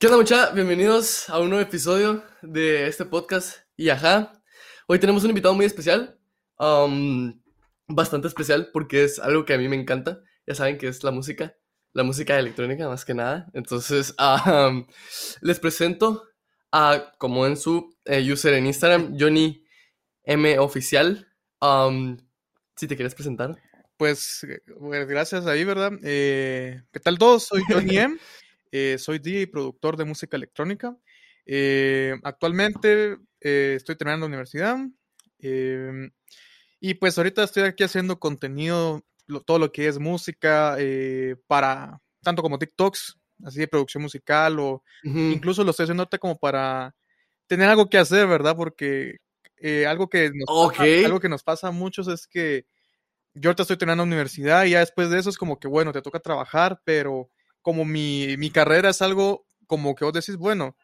¿Qué onda, mucha? Bienvenidos a un nuevo episodio de este podcast y ajá. Hoy tenemos un invitado muy especial, um, bastante especial porque es algo que a mí me encanta. Ya saben que es la música, la música electrónica más que nada. Entonces, um, les presento a, como en su eh, user en Instagram, Johnny M Oficial. Um, si te quieres presentar. Pues, pues gracias ahí, ¿verdad? Eh, ¿Qué tal todos? Soy Johnny M. Eh, soy DJ y productor de música electrónica. Eh, actualmente eh, estoy terminando la universidad. Em, y pues ahorita estoy aquí haciendo contenido, todo lo que es música, para tanto como TikToks, así de producción musical, o incluso lo estoy haciendo ahorita como para tener algo que hacer, ¿verdad? Porque algo, que nos pasa, algo que nos pasa a muchos es que yo ahorita estoy terminando la universidad y ya después de eso es como que, bueno, te toca trabajar, pero como mi, mi carrera es algo como que vos decís, bueno,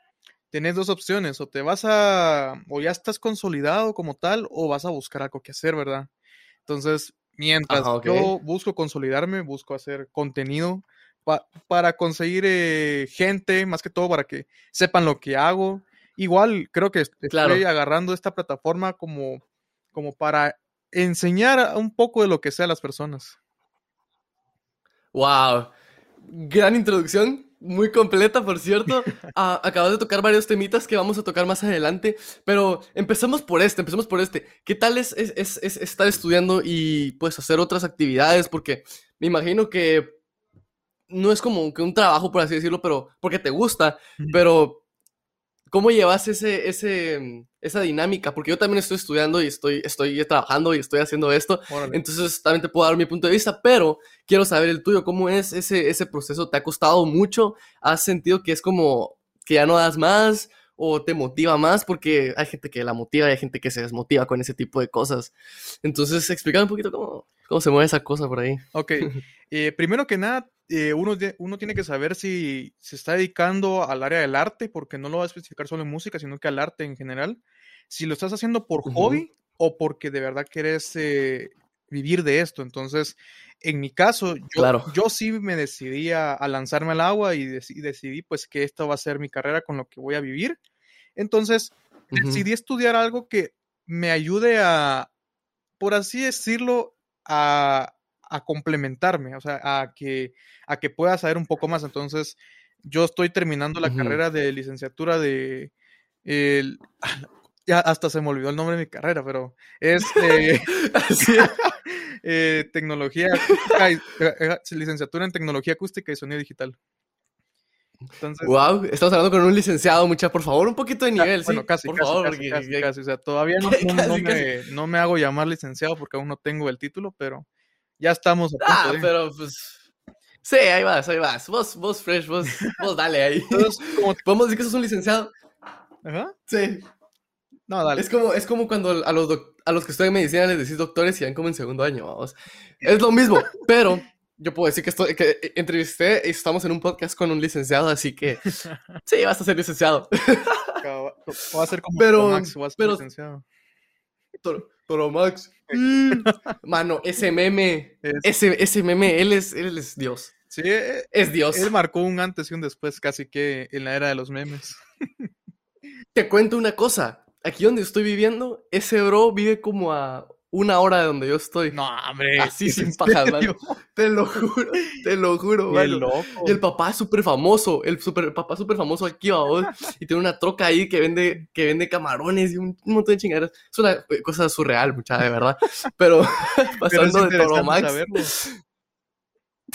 tenés dos opciones, o te vas a, o ya estás consolidado como tal, o vas a buscar algo que hacer, ¿verdad? Entonces, mientras yo busco consolidarme, busco hacer contenido para conseguir eh, gente, más que todo para que sepan lo que hago. Igual creo que estoy agarrando esta plataforma como, como para enseñar un poco de lo que sea a las personas. Wow gran introducción, muy completa, por cierto. Ah, acabas de tocar varios temitas que vamos a tocar más adelante, pero empezamos por este, empezamos por este. ¿Qué tal es, es, es, estar estudiando y pues hacer otras actividades? Porque me imagino que no es como que un trabajo, por así decirlo, pero porque te gusta, pero ¿Cómo llevas ese, ese, esa dinámica? Porque yo también estoy estudiando y estoy, estoy trabajando y estoy haciendo esto. Entonces también te puedo dar mi punto de vista, pero quiero saber el tuyo. ¿Cómo es ese, ese proceso? ¿Te ha costado mucho? ¿Has sentido que es como que ya no das más? ¿O te motiva más? Porque hay gente que la motiva y hay gente que se desmotiva con ese tipo de cosas. Entonces, explícame un poquito cómo, cómo se mueve esa cosa por ahí. Ok. Eh, primero que nada, eh, uno, uno, tiene que saber si se está dedicando al área del arte, porque no lo va a especificar solo en música, sino que al arte en general. Si lo estás haciendo por hobby o porque de verdad quieres eh, vivir de esto. Entonces, en mi caso, yo, yo sí me decidí a, lanzarme al agua y, decidí pues que esto va a ser mi carrera con lo que voy a vivir. Entonces, decidí estudiar algo que me ayude a, por así decirlo, a, a complementarme, o sea, a que, a que pueda saber un poco más. Entonces, yo estoy terminando la carrera de licenciatura de... El, ya hasta se me olvidó el nombre de mi carrera, pero es eh, eh, tecnología, eh, licenciatura en tecnología acústica y sonido digital. Entonces, wow, estamos hablando con un licenciado, mucha, por favor, un poquito de nivel, bueno, sí. Casi, por casi, favor, casi, casi, o sea, todavía no, me, no, me, hago llamar licenciado porque aún no tengo el título, pero ya estamos a punto, Ah, pero pues. Sí, ahí vas, ahí vas. Vos, vos fresh, vos, vos dale ahí. Entonces, ¿Podemos decir que sos un licenciado? Ajá. Sí. No, dale. Es como, es como cuando a los, a los que estudian medicina les decís doctores y van como en segundo año, vamos. Es lo mismo, pero yo puedo decir que, estoy, que entrevisté y estamos en un podcast con un licenciado, así que sí, vas a ser licenciado. Va a ser como pero, Max, vas a ser licenciado. Toro Max. Mano, ese meme, ese, ese meme, él es, él es Dios. Sí, eh, es Dios. Él marcó un antes y un después casi que en la era de los memes. Te cuento una cosa. Aquí donde estoy viviendo, ese bro vive como a una hora de donde yo estoy. No, hombre. Así sin pajas, Te lo juro, te lo juro, Y el papá es súper famoso, el, super, papá súper famoso aquí, vos. Y tiene una troca ahí que vende, que vende camarones y un, montón de chingaderas. Es una cosa surreal, mucha, de verdad. Pero pasando de Toro Max.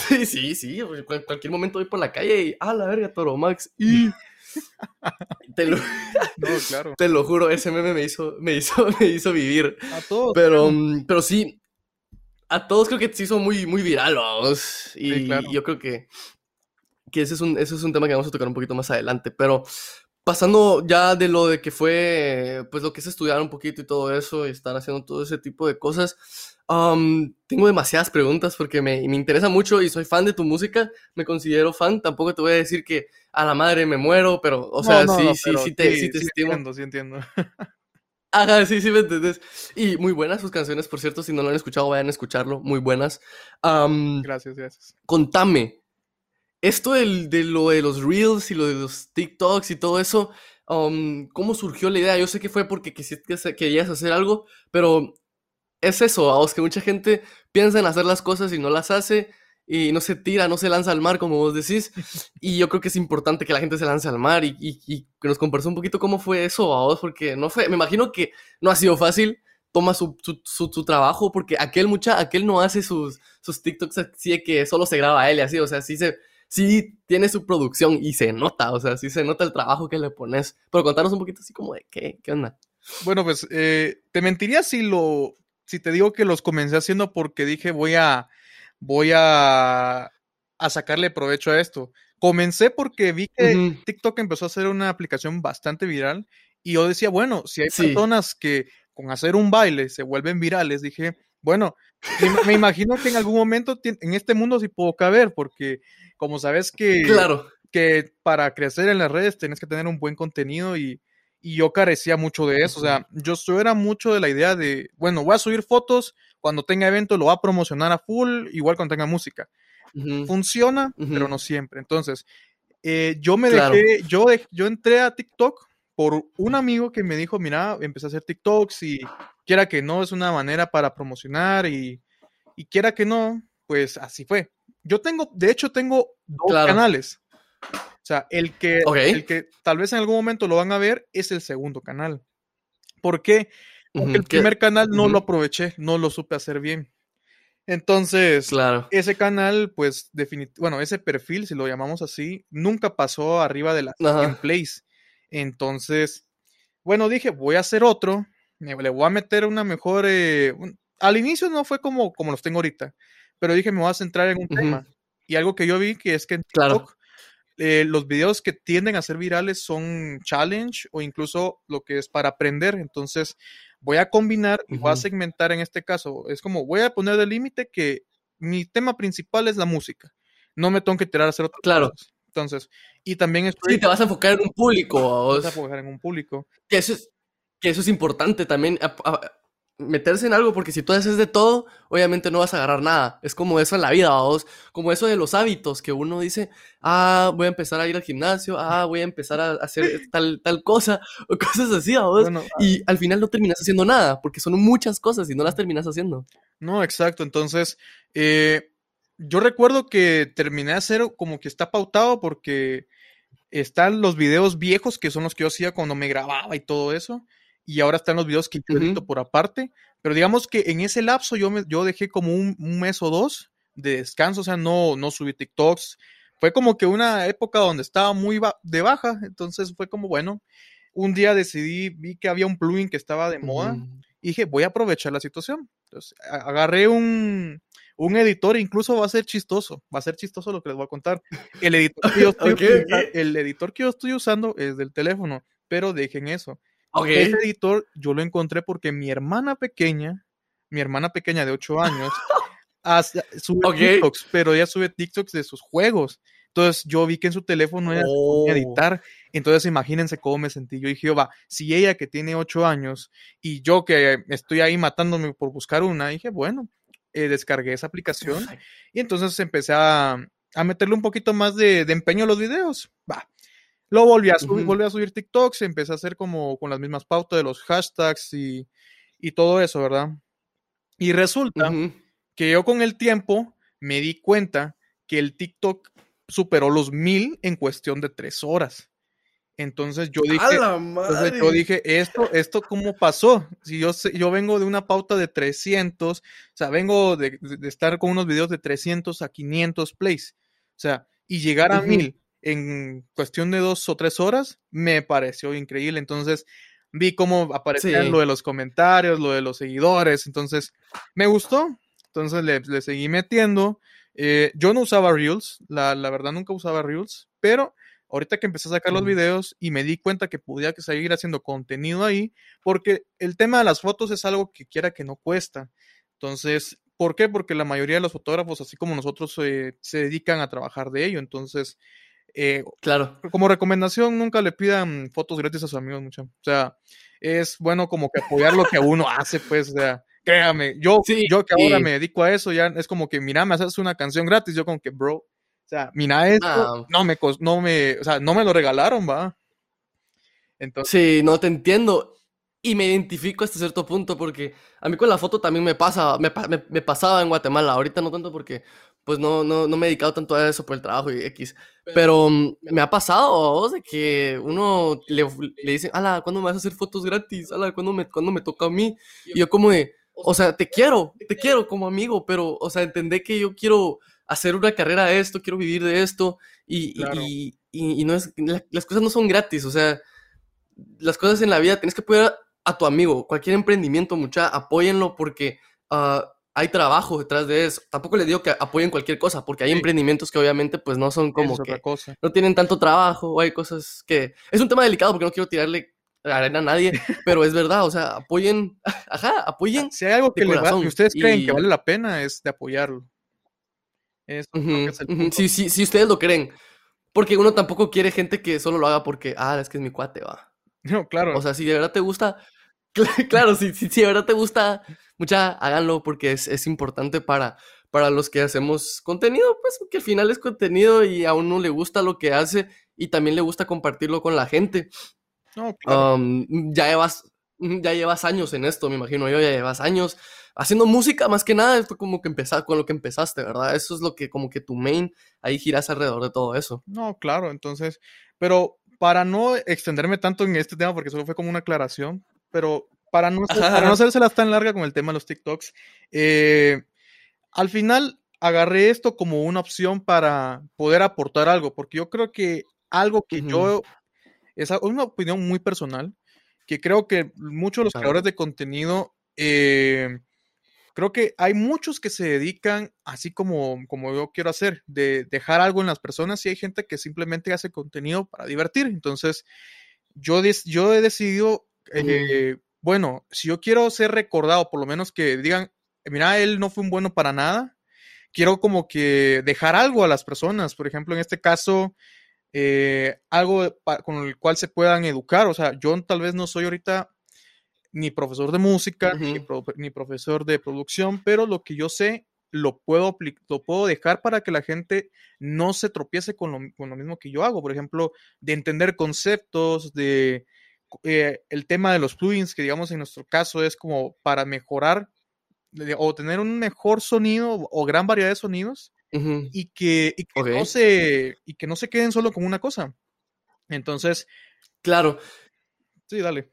Sí, sí, sí. En cualquier momento voy por la calle y, ah, la verga, Toro Max. Y te lo, te lo juro, ese meme me hizo, me hizo, me hizo vivir. A todos. Pero, pero sí, a todos creo que se hizo muy, muy viral, vamos. Y yo creo que, que ese, es un, ese es un tema que vamos a tocar un poquito más adelante. Pero pasando ya de lo de que fue, pues lo que es estudiar un poquito y todo eso, y estar haciendo todo ese tipo de cosas, tengo demasiadas preguntas porque me, me, interesa mucho y soy fan de tu música, me considero fan, tampoco te voy a decir que a la madre me muero, pero, o sea, sí, sí, sí, te, sí, te sí entiendo, sí entiendo. Ajá, sí, sí, me entiendes. Y muy buenas sus canciones, por cierto, si no lo han escuchado, vayan a escucharlo, muy buenas. gracias, gracias. Contame, esto del- de lo de los Reels y lo de los TikToks y todo eso, um, ¿cómo surgió la idea? Yo sé que fue porque quisiste- que querías hacer algo, pero es eso, vos, que mucha gente piensa en hacer las cosas y no las hace y no se tira, no se lanza al mar, como vos decís. Y yo creo que es importante que la gente se lance al mar y, y- y que nos compartas un poquito cómo fue eso, a vos, porque no fue, me imagino que no ha sido fácil. Toma su, su, su- su trabajo, porque aquel mucha, aquel no hace sus, sus TikToks así de que solo se graba él y así, o sea, sí se, sí tiene su producción y se nota, o sea, sí se nota el trabajo que le pones. Pero contanos un poquito así como de qué, qué onda. Bueno, pues eh, te mentiría si lo, si te digo que los comencé haciendo porque dije voy a, voy a, a sacarle provecho a esto. Comencé porque vi que. TikTok empezó a ser una aplicación bastante viral y yo decía, bueno, si hay Sí. personas que con hacer un baile se vuelven virales, dije, bueno, me, imagino que en algún momento en este mundo sí puedo caber porque como sabes que Claro. que para crecer en las redes tienes que tener un buen contenido y, y yo carecía mucho de eso. O sea, yo, era mucho de la idea de, bueno, voy a subir fotos, cuando tenga evento lo voy a promocionar a full, igual cuando tenga música. Funciona, pero no siempre. Entonces, eh, yo me Claro. dejé, yo, yo entré a TikTok por un amigo que me dijo, mira, empecé a hacer TikToks y quiera que no, es una manera para promocionar y, y quiera que no, pues así fue. Yo tengo, de hecho, tengo dos Claro. canales. O sea, el que, el que tal vez en algún momento lo van a ver es el segundo canal. ¿Por qué? Porque el que- primer canal no lo aproveché, no lo supe hacer bien. Entonces, Claro. ese canal, pues, definitivamente, bueno, ese perfil, si lo llamamos así, nunca pasó arriba de las Ajá. 100 plays. Entonces, bueno, dije, voy a hacer otro, me- le voy a meter una mejor... eh, un- al inicio no fue como, como los tengo ahorita, pero dije, me voy a centrar en un tema. Y algo que yo vi que es que en Claro. Eh, los videos que tienden a ser virales son challenge o incluso lo que es para aprender. Entonces, voy a combinar y voy a segmentar en este caso. Es como, voy a poner de límite que mi tema principal es la música. No me tengo que tirar a hacer otras Claro. cosas. Entonces, y también estoy Sí, te vas a enfocar en un público, vas vos. a enfocar en un público. Que eso es, que eso es importante también, a- a- meterse en algo, porque si tú haces de todo, obviamente no vas a agarrar nada. Es como eso en la vida, vos. Como eso de los hábitos, que uno dice, ah, voy a empezar a ir al gimnasio, ah, voy a empezar a hacer tal, tal cosa, o cosas así, vos. Bueno, Y al final no terminas haciendo nada, porque son muchas cosas y no las terminas haciendo. No, exacto. Entonces, eh, yo recuerdo que terminé de hacer como que está pautado porque están los videos viejos que son los que yo hacía cuando me grababa y todo eso. Y ahora están los videos que yo edito por aparte. Pero digamos que en ese lapso yo, me, yo dejé como un, un mes o dos de descanso. O sea, no, no subí TikToks. Fue como que una época donde estaba muy ba- de baja. Entonces fue como, bueno, un día decidí, vi que había un plugin que estaba de moda Ujú. y dije, voy a aprovechar la situación. Entonces, agarré un, un editor, incluso va a ser chistoso, va a ser chistoso lo que les voy a contar. El editor que yo estoy, el editor que yo estoy usando es del teléfono, pero dejen eso. Ese editor yo lo encontré porque mi hermana pequeña, mi hermana pequeña de 8 años, hace- sube Ok. TikToks, pero ella sube TikToks de sus juegos. Entonces yo vi que en su teléfono ella Oh. editar. Entonces imagínense cómo me sentí. Yo dije, va, si ella que tiene 8 años y yo que estoy ahí matándome por buscar una, dije, bueno, eh, descargué esa aplicación y entonces empecé a, a meterle un poquito más de, de empeño a los videos. Va. Lo volví a subir, volví a subir TikToks, empecé a hacer como con las mismas pautas de los hashtags y, y todo eso, ¿verdad? Y resulta que yo con el tiempo me di cuenta que el TikTok superó los mil en cuestión de tres horas. Entonces yo dije, ¡A la entonces yo dije, esto, esto cómo pasó. Si yo, yo vengo de una pauta de 300, o sea, vengo de, estar con unos videos de 300 a 500 plays, o sea, y llegar a mil en cuestión de dos o tres horas, me pareció increíble. Entonces vi cómo aparecían Sí. lo de los comentarios, lo de los seguidores, entonces me gustó. Entonces le, le seguí metiendo. Eh, yo no usaba Reels, la, la verdad nunca usaba Reels, pero ahorita que empecé a sacar los videos y me di cuenta que podía seguir haciendo contenido ahí, porque el tema de las fotos es algo que quiera que no cuesta. Entonces, ¿por qué? Porque la mayoría de los fotógrafos, así como nosotros, eh, se dedican a trabajar de ello. Entonces, eh, Claro. como recomendación, nunca le pidan fotos gratis a sus amigos, mucho. O sea, es bueno como que apoyar lo que uno hace, pues, o sea, créame, yo, Sí, yo que ahora me dedico a eso, ya es como que, mira, me haces una canción gratis, yo como que, bro, o sea, mira esto, Ah. no me, no me, o sea, no me lo regalaron, va. Entonces, Sí, no te entiendo. Y me identifico hasta cierto punto porque a mí con la foto también me pasa, me, me- me pasaba en Guatemala. Ahorita no tanto porque pues no, no, no me he dedicado tanto a eso por el trabajo y X. Pero mm, me ha pasado vos, de que uno le, le dice, ala, ¿cuándo me vas a hacer fotos gratis? Ala, ¿cuándo me, cuándo me toca a mí? Y yo como de, o sea, te quiero, te quiero como amigo, pero, o sea, entendé que yo quiero hacer una carrera de esto, quiero vivir de esto y, Claro. y, y- y no es, la- las cosas no son gratis, o sea, las cosas en la vida tienes que apoyar a tu amigo, cualquier emprendimiento, mucha, apóyenlo porque ah, hay trabajo detrás de eso. Tampoco les digo que apoyen cualquier cosa, porque hay Sí. emprendimientos que obviamente pues no son como es otra que cosa. no tienen tanto trabajo, o hay cosas que... Es un tema delicado porque no quiero tirarle arena a nadie, pero es verdad, o sea, apoyen, ajá, apoyen. Si hay algo que, le va- que ustedes creen y- que vale la pena, es de apoyarlo. Eso que Ujú, es el ujú, punto. Sí, sí, sí, ustedes lo creen. Porque uno tampoco quiere gente que solo lo haga porque, ah, es que es mi cuate, va. No, claro. O sea, si de verdad te gusta, claro, si, si, si de verdad te gusta, mucha, háganlo porque es, es importante para, para los que hacemos contenido, pues que al final es contenido y a uno le gusta lo que hace y también le gusta compartirlo con la gente. no, claro. Um, ya llevas, ya llevas años en esto, me imagino yo, ya llevas años haciendo música más que nada, fue como que empezar con lo que empezaste, ¿verdad? Eso es lo que como que tu main, ahí giras alrededor de todo eso. No, claro, entonces, pero para no extenderme tanto en este tema, porque solo fue como una aclaración, pero para no, para no hacérselas tan larga con el tema de los TikToks, eh, al final agarré esto como una opción para poder aportar algo, porque yo creo que algo que Ujú. yo, es una opinión muy personal, que creo que muchos de los ver. creadores de contenido, eh, creo que hay muchos que se dedican así como, como yo quiero hacer, de dejar algo en las personas y hay gente que simplemente hace contenido para divertir. Entonces, yo, yo he decidido, eh, bueno, si yo quiero ser recordado, por lo menos que digan, mira, él no fue un bueno para nada, quiero como que dejar algo a las personas. Por ejemplo, en este caso, eh, algo con el cual se puedan educar. O sea, yo tal vez no soy ahorita ni profesor de música, ni, pro- ni profesor de producción, pero lo que yo sé lo puedo, lo puedo dejar para que la gente no se tropiece con lo, con lo mismo que yo hago. Por ejemplo, de entender conceptos, de eh, el tema de los plugins, que digamos en nuestro caso es como para mejorar o tener un mejor sonido o gran variedad de sonidos y que, y que no se y que no se queden solo con una cosa. Entonces, Claro. sí, dale.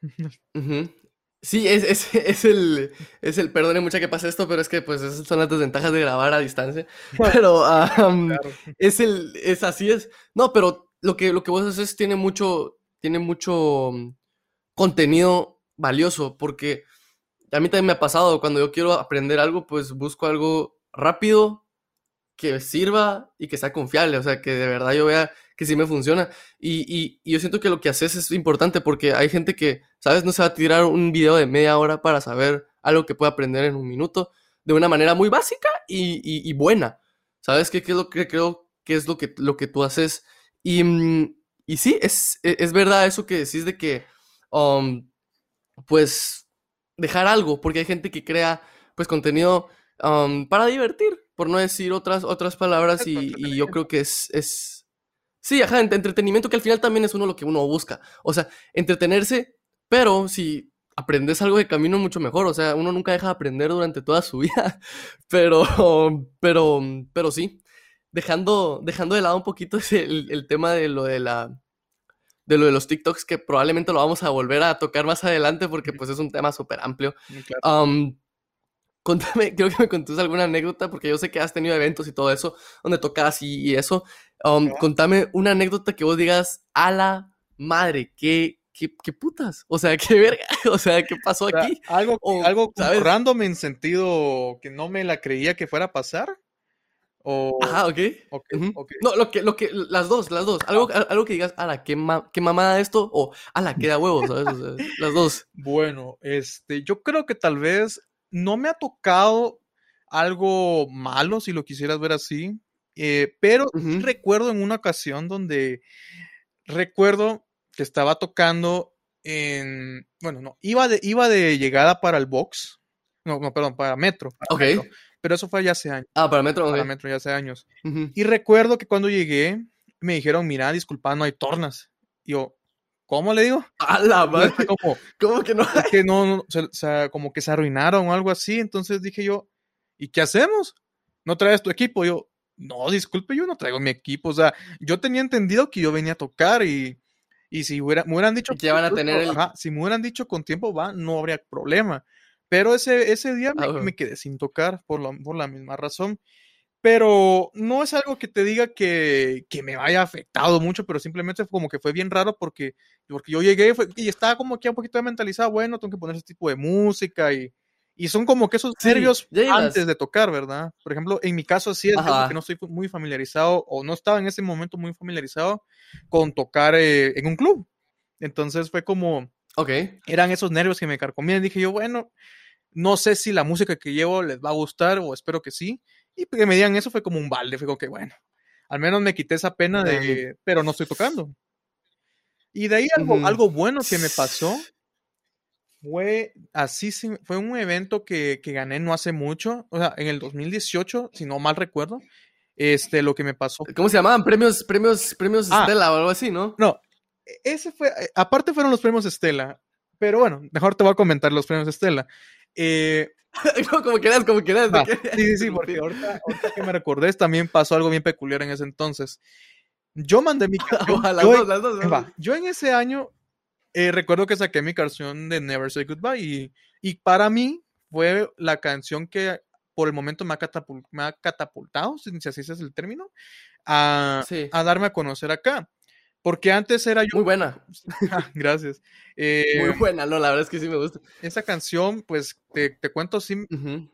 Sí, es, es, es el, es el, perdone mucha que pase esto, pero es que pues esas son las desventajas de grabar a distancia. Pero Claro. es el, es así es. No, pero lo que, lo que vos haces tiene mucho, tiene mucho contenido valioso, porque a mí también me ha pasado, cuando yo quiero aprender algo, pues busco algo rápido, que sirva y que sea confiable, o sea, que de verdad yo vea que sí me funciona. Y, y- yo siento que lo que haces es importante porque hay gente que, ¿sabes? No se va a tirar un video de media hora para saber algo que puede aprender en un minuto de una manera muy básica y, y- buena. ¿Sabes qué, qué es lo que creo que es lo que, lo que tú haces? Y, mm, sí, es, e- es verdad eso que decís de que, um, pues, dejar algo, porque hay gente que crea, pues, contenido um, para divertir, por no decir otras, otras palabras, y, y yo creo que es, es... Sí, ajá, ent- entretenimiento que al final también es uno lo que uno busca. O sea, entretenerse, pero si aprendes algo de camino mucho mejor. O sea, uno nunca deja de aprender durante toda su vida. Pero, pero, pero sí. Dejando, dejando de lado un poquito el, el tema de lo de la de lo de los TikToks, que probablemente lo vamos a volver a tocar más adelante porque pues es un tema súper amplio. Mm, claro. Am, contame, creo que me contés alguna anécdota, porque yo sé que has tenido eventos y todo eso, donde tocas y, y eso. Contame una anécdota que vos digas, a la madre, qué, qué, qué putas, o sea, qué verga, o sea, qué pasó O sea, aquí. algo, o, algo random en sentido que no me la creía que fuera a pasar. O, Ajá, ok. ok. No, lo que, lo que, las dos, las dos. Algo, a- algo que digas, a la qué, ma- qué mamada esto, o a la que da huevos, ¿sabes? O sea, las dos. Bueno, este, yo creo que tal vez no me ha tocado algo malo, si lo quisieras ver así, eh, pero recuerdo en una ocasión donde recuerdo que estaba tocando en, bueno, no, iba de, iba de llegada para el box, no, no, perdón, para Metro, para Ok. Metro. Pero eso fue ya hace años. Ah, para Metro, Para ok. Metro ya hace años. Ujú. Y recuerdo que cuando llegué, me dijeron, mira, disculpa, no hay tornas. Y yo, ¿cómo le digo? A la madre. Como, ¿Cómo que no? es que no, no, o sea, como que se arruinaron o algo así. Entonces dije yo, ¿y qué hacemos? ¿No traes tu equipo? Yo, no, disculpe, yo no traigo mi equipo. O sea, yo tenía entendido que yo venía a tocar y, y si hubiera, me hubieran dicho, Y que van a tener el- ajá, si me hubieran dicho con tiempo, va, no habría problema. Pero ese, ese día me, Ah, me quedé sin tocar por, la- por la misma razón. Pero no es algo que te diga que, que me haya afectado mucho, pero simplemente como que fue bien raro porque, porque yo llegué fue- y estaba como que un poquito mentalizado, bueno, tengo que poner ese tipo de música y, y son como que esos Sí, nervios antes de tocar, ¿verdad? Por ejemplo, en mi caso sí es que no estoy muy familiarizado o no estaba en ese momento muy familiarizado con tocar eh, en un club. Entonces fue como, Ok. eran esos nervios que me carcomían. Dije yo, bueno, no sé si la música que llevo les va a gustar o espero que sí. Y que me digan eso fue como un balde, fue como que bueno, al menos me quité esa pena de, pero no estoy tocando. Y de ahí algo, algo bueno que me pasó fue así, sí, fue un evento que, que gané no hace mucho, o sea, en el 2018, si no mal recuerdo. Este, lo que me pasó ¿Cómo se llamaban? Premios, premios, premios Ah. Estela o algo así, ¿no? No, e- ese fue, eh, aparte fueron los premios Estela, pero bueno, mejor te voy a comentar los premios Estela. Eh, No, como quieras, como quieras. quería sí, sí, sí, porque ahorita, ahorita que me recordé también pasó algo bien peculiar en ese entonces. Yo mandé mi canción. Yo, en ese año eh, recuerdo que saqué mi canción de Never Say Goodbye y, y para mí fue la canción que por el momento me ha, catapul- me ha catapultado, si si así es el término, a, Sí. a darme a conocer acá. Porque antes era yo Muy buena. Gracias. Eh, Muy buena, no, la verdad es que sí me gusta. esa canción, pues te, te cuento, sí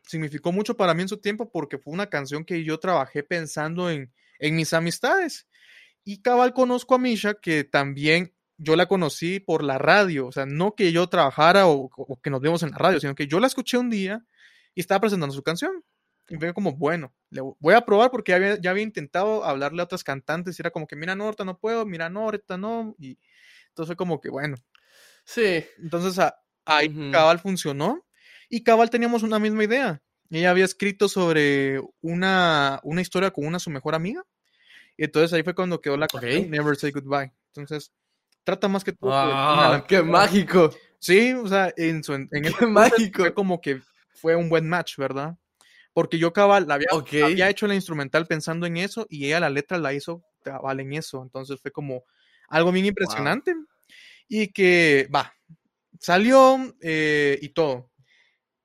significó mucho para mí en su tiempo porque fue una canción que yo trabajé pensando en, en mis amistades. Y cabal conozco a Misha, que también yo la conocí por la radio, o sea, no que yo trabajara o, o que nos vemos en la radio, sino que yo la escuché un día y estaba presentando su canción. Y fue como, bueno, le voy a probar porque ya había, ya había intentado hablarle a otras cantantes y era como que, mira, no, ahorita no puedo, mira, no, ahorita no. Y entonces fue como que, bueno, Sí. entonces a- ahí. Cabal funcionó y Cabal teníamos una misma idea. Ella había escrito sobre una, una historia con una su mejor amiga. Y entonces ahí fue cuando quedó la canción Ok. Never Say Goodbye. Entonces, trata más que todo. la- ¡Qué mágico! Sí, o sea, en, su, en ¡Qué mágico! fue como que fue un buen match, ¿verdad? Porque yo Cabal la había, Ok. había hecho la instrumental pensando en eso y ella la letra la hizo Cabal en eso. Entonces fue como algo bien impresionante. Y que, va, salió eh, y todo.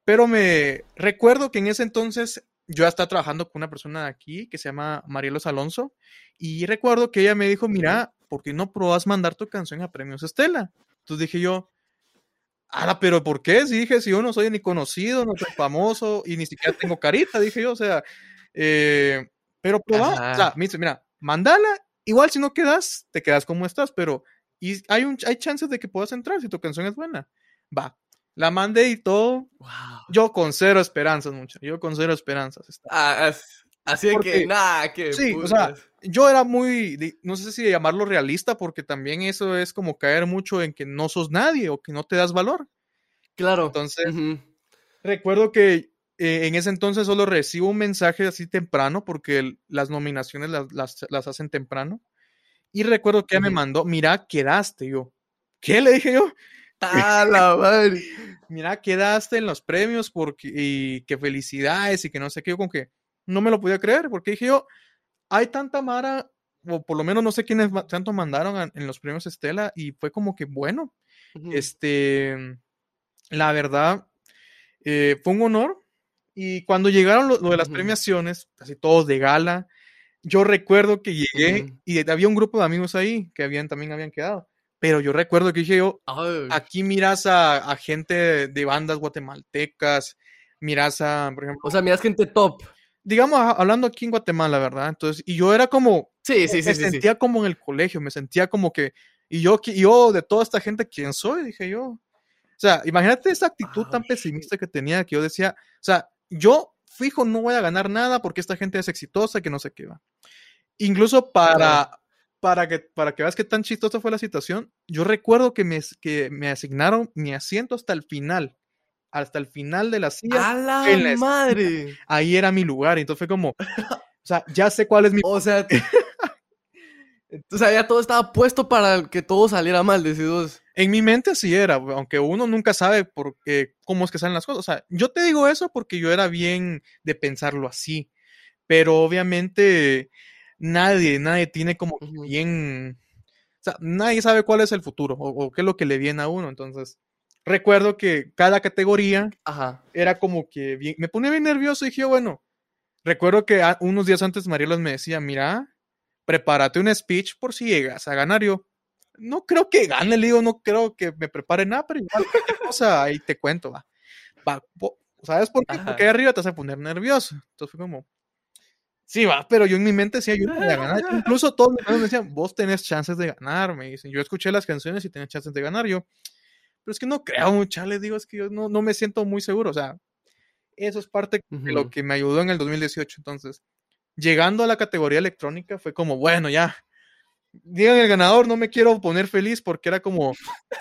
Pero me recuerdo que en ese entonces yo estaba trabajando con una persona de aquí que se llama Marielos Alonso. Y recuerdo que ella me dijo, mira, ¿por qué no probas mandar tu canción a Premios Estela? Entonces dije yo, ah, pero ¿por qué? Si dije, si yo no soy ni conocido, no soy famoso y ni siquiera tengo carita, dije yo, o sea, eh, pero probá, o sea, me dice, mira, mandala, igual si no quedas, te quedas como estás, pero y hay, un, hay chances de que puedas entrar si tu canción es buena. Va, la mandé y todo, Wow. yo con cero esperanzas, mucho, yo con cero esperanzas. Ah, as- así Porque- que, nada, que. Sí, o sea, yo era muy, no sé si llamarlo realista, porque también eso es como caer mucho en que no sos nadie o que no te das valor. Claro. Entonces, recuerdo que eh, en ese entonces solo recibo un mensaje así temprano, porque el- las nominaciones las, las- las hacen temprano. Y recuerdo que ella me mandó, mira, quedaste. Yo, ¿qué le dije yo? ¡Ah, la madre! Mira, quedaste en los premios porque, y que felicidades y que no sé qué. Yo como que no me lo podía creer, porque dije yo, hay tanta Mara, o por lo menos no sé quiénes tanto mandaron a- en los premios Estela, y fue como que bueno. Este, la verdad, eh, fue un honor. Y cuando llegaron lo, lo de las premiaciones, así todos de gala, yo recuerdo que llegué y había un grupo de amigos ahí que habían, también habían quedado. Pero yo recuerdo que dije yo, aquí miras a, a gente de bandas guatemaltecas, miras a, por ejemplo, O sea, miras gente top. Digamos, hablando aquí en Guatemala, ¿verdad? Entonces, y yo era como, Sí, sí, me sí, sí. sí. sentía como en el colegio, me sentía como que, y yo, yo de toda esta gente, ¿quién soy? Dije yo. O sea, imagínate esa actitud tan pesimista que tenía, que yo decía, o sea, yo fijo no voy a ganar nada porque esta gente es exitosa, que no sé qué va. Incluso para, para, que, para que veas qué tan chistosa fue la situación, yo recuerdo que me, que me asignaron mi asiento hasta el final. Hasta el final de la silla. ¡A la en la esquina. madre! Ahí era mi lugar. Entonces fue como, o sea, ya sé cuál es mi... O sea, o sea, ya todo estaba puesto para que todo saliera mal, decidos. En mi mente sí era, aunque uno nunca sabe por qué, cómo es que salen las cosas. O sea, yo te digo eso porque yo era bien de pensarlo así. Pero obviamente nadie, nadie tiene como bien... O sea, nadie sabe cuál es el futuro o, o qué es lo que le viene a uno. Entonces, recuerdo que cada categoría Ajá. era como que bien, me ponía bien nervioso y dije, bueno, recuerdo que a- unos días antes Marielos me decía, mira, prepárate un speech por si llegas a ganar yo. No creo que gane, le digo, no creo que me prepare nada, pero igual cualquier cosa ahí te cuento, va. Va, po- ¿Sabes por qué? Ajá. Porque ahí arriba te vas a poner nervioso. Entonces fue como, sí, va, pero yo en mi mente decía, yo no voy a ganar. Incluso todos me decían, vos tenés chances de ganar, me dicen. Yo escuché las canciones y tenés chances de ganar. Yo, pero es que no creo, chale, digo, es que yo no, no me siento muy seguro. O sea, eso es parte de lo que me ayudó en el 2018. Entonces, llegando a la categoría electrónica, fue como, bueno, ya, digan el ganador, no me quiero poner feliz porque era como,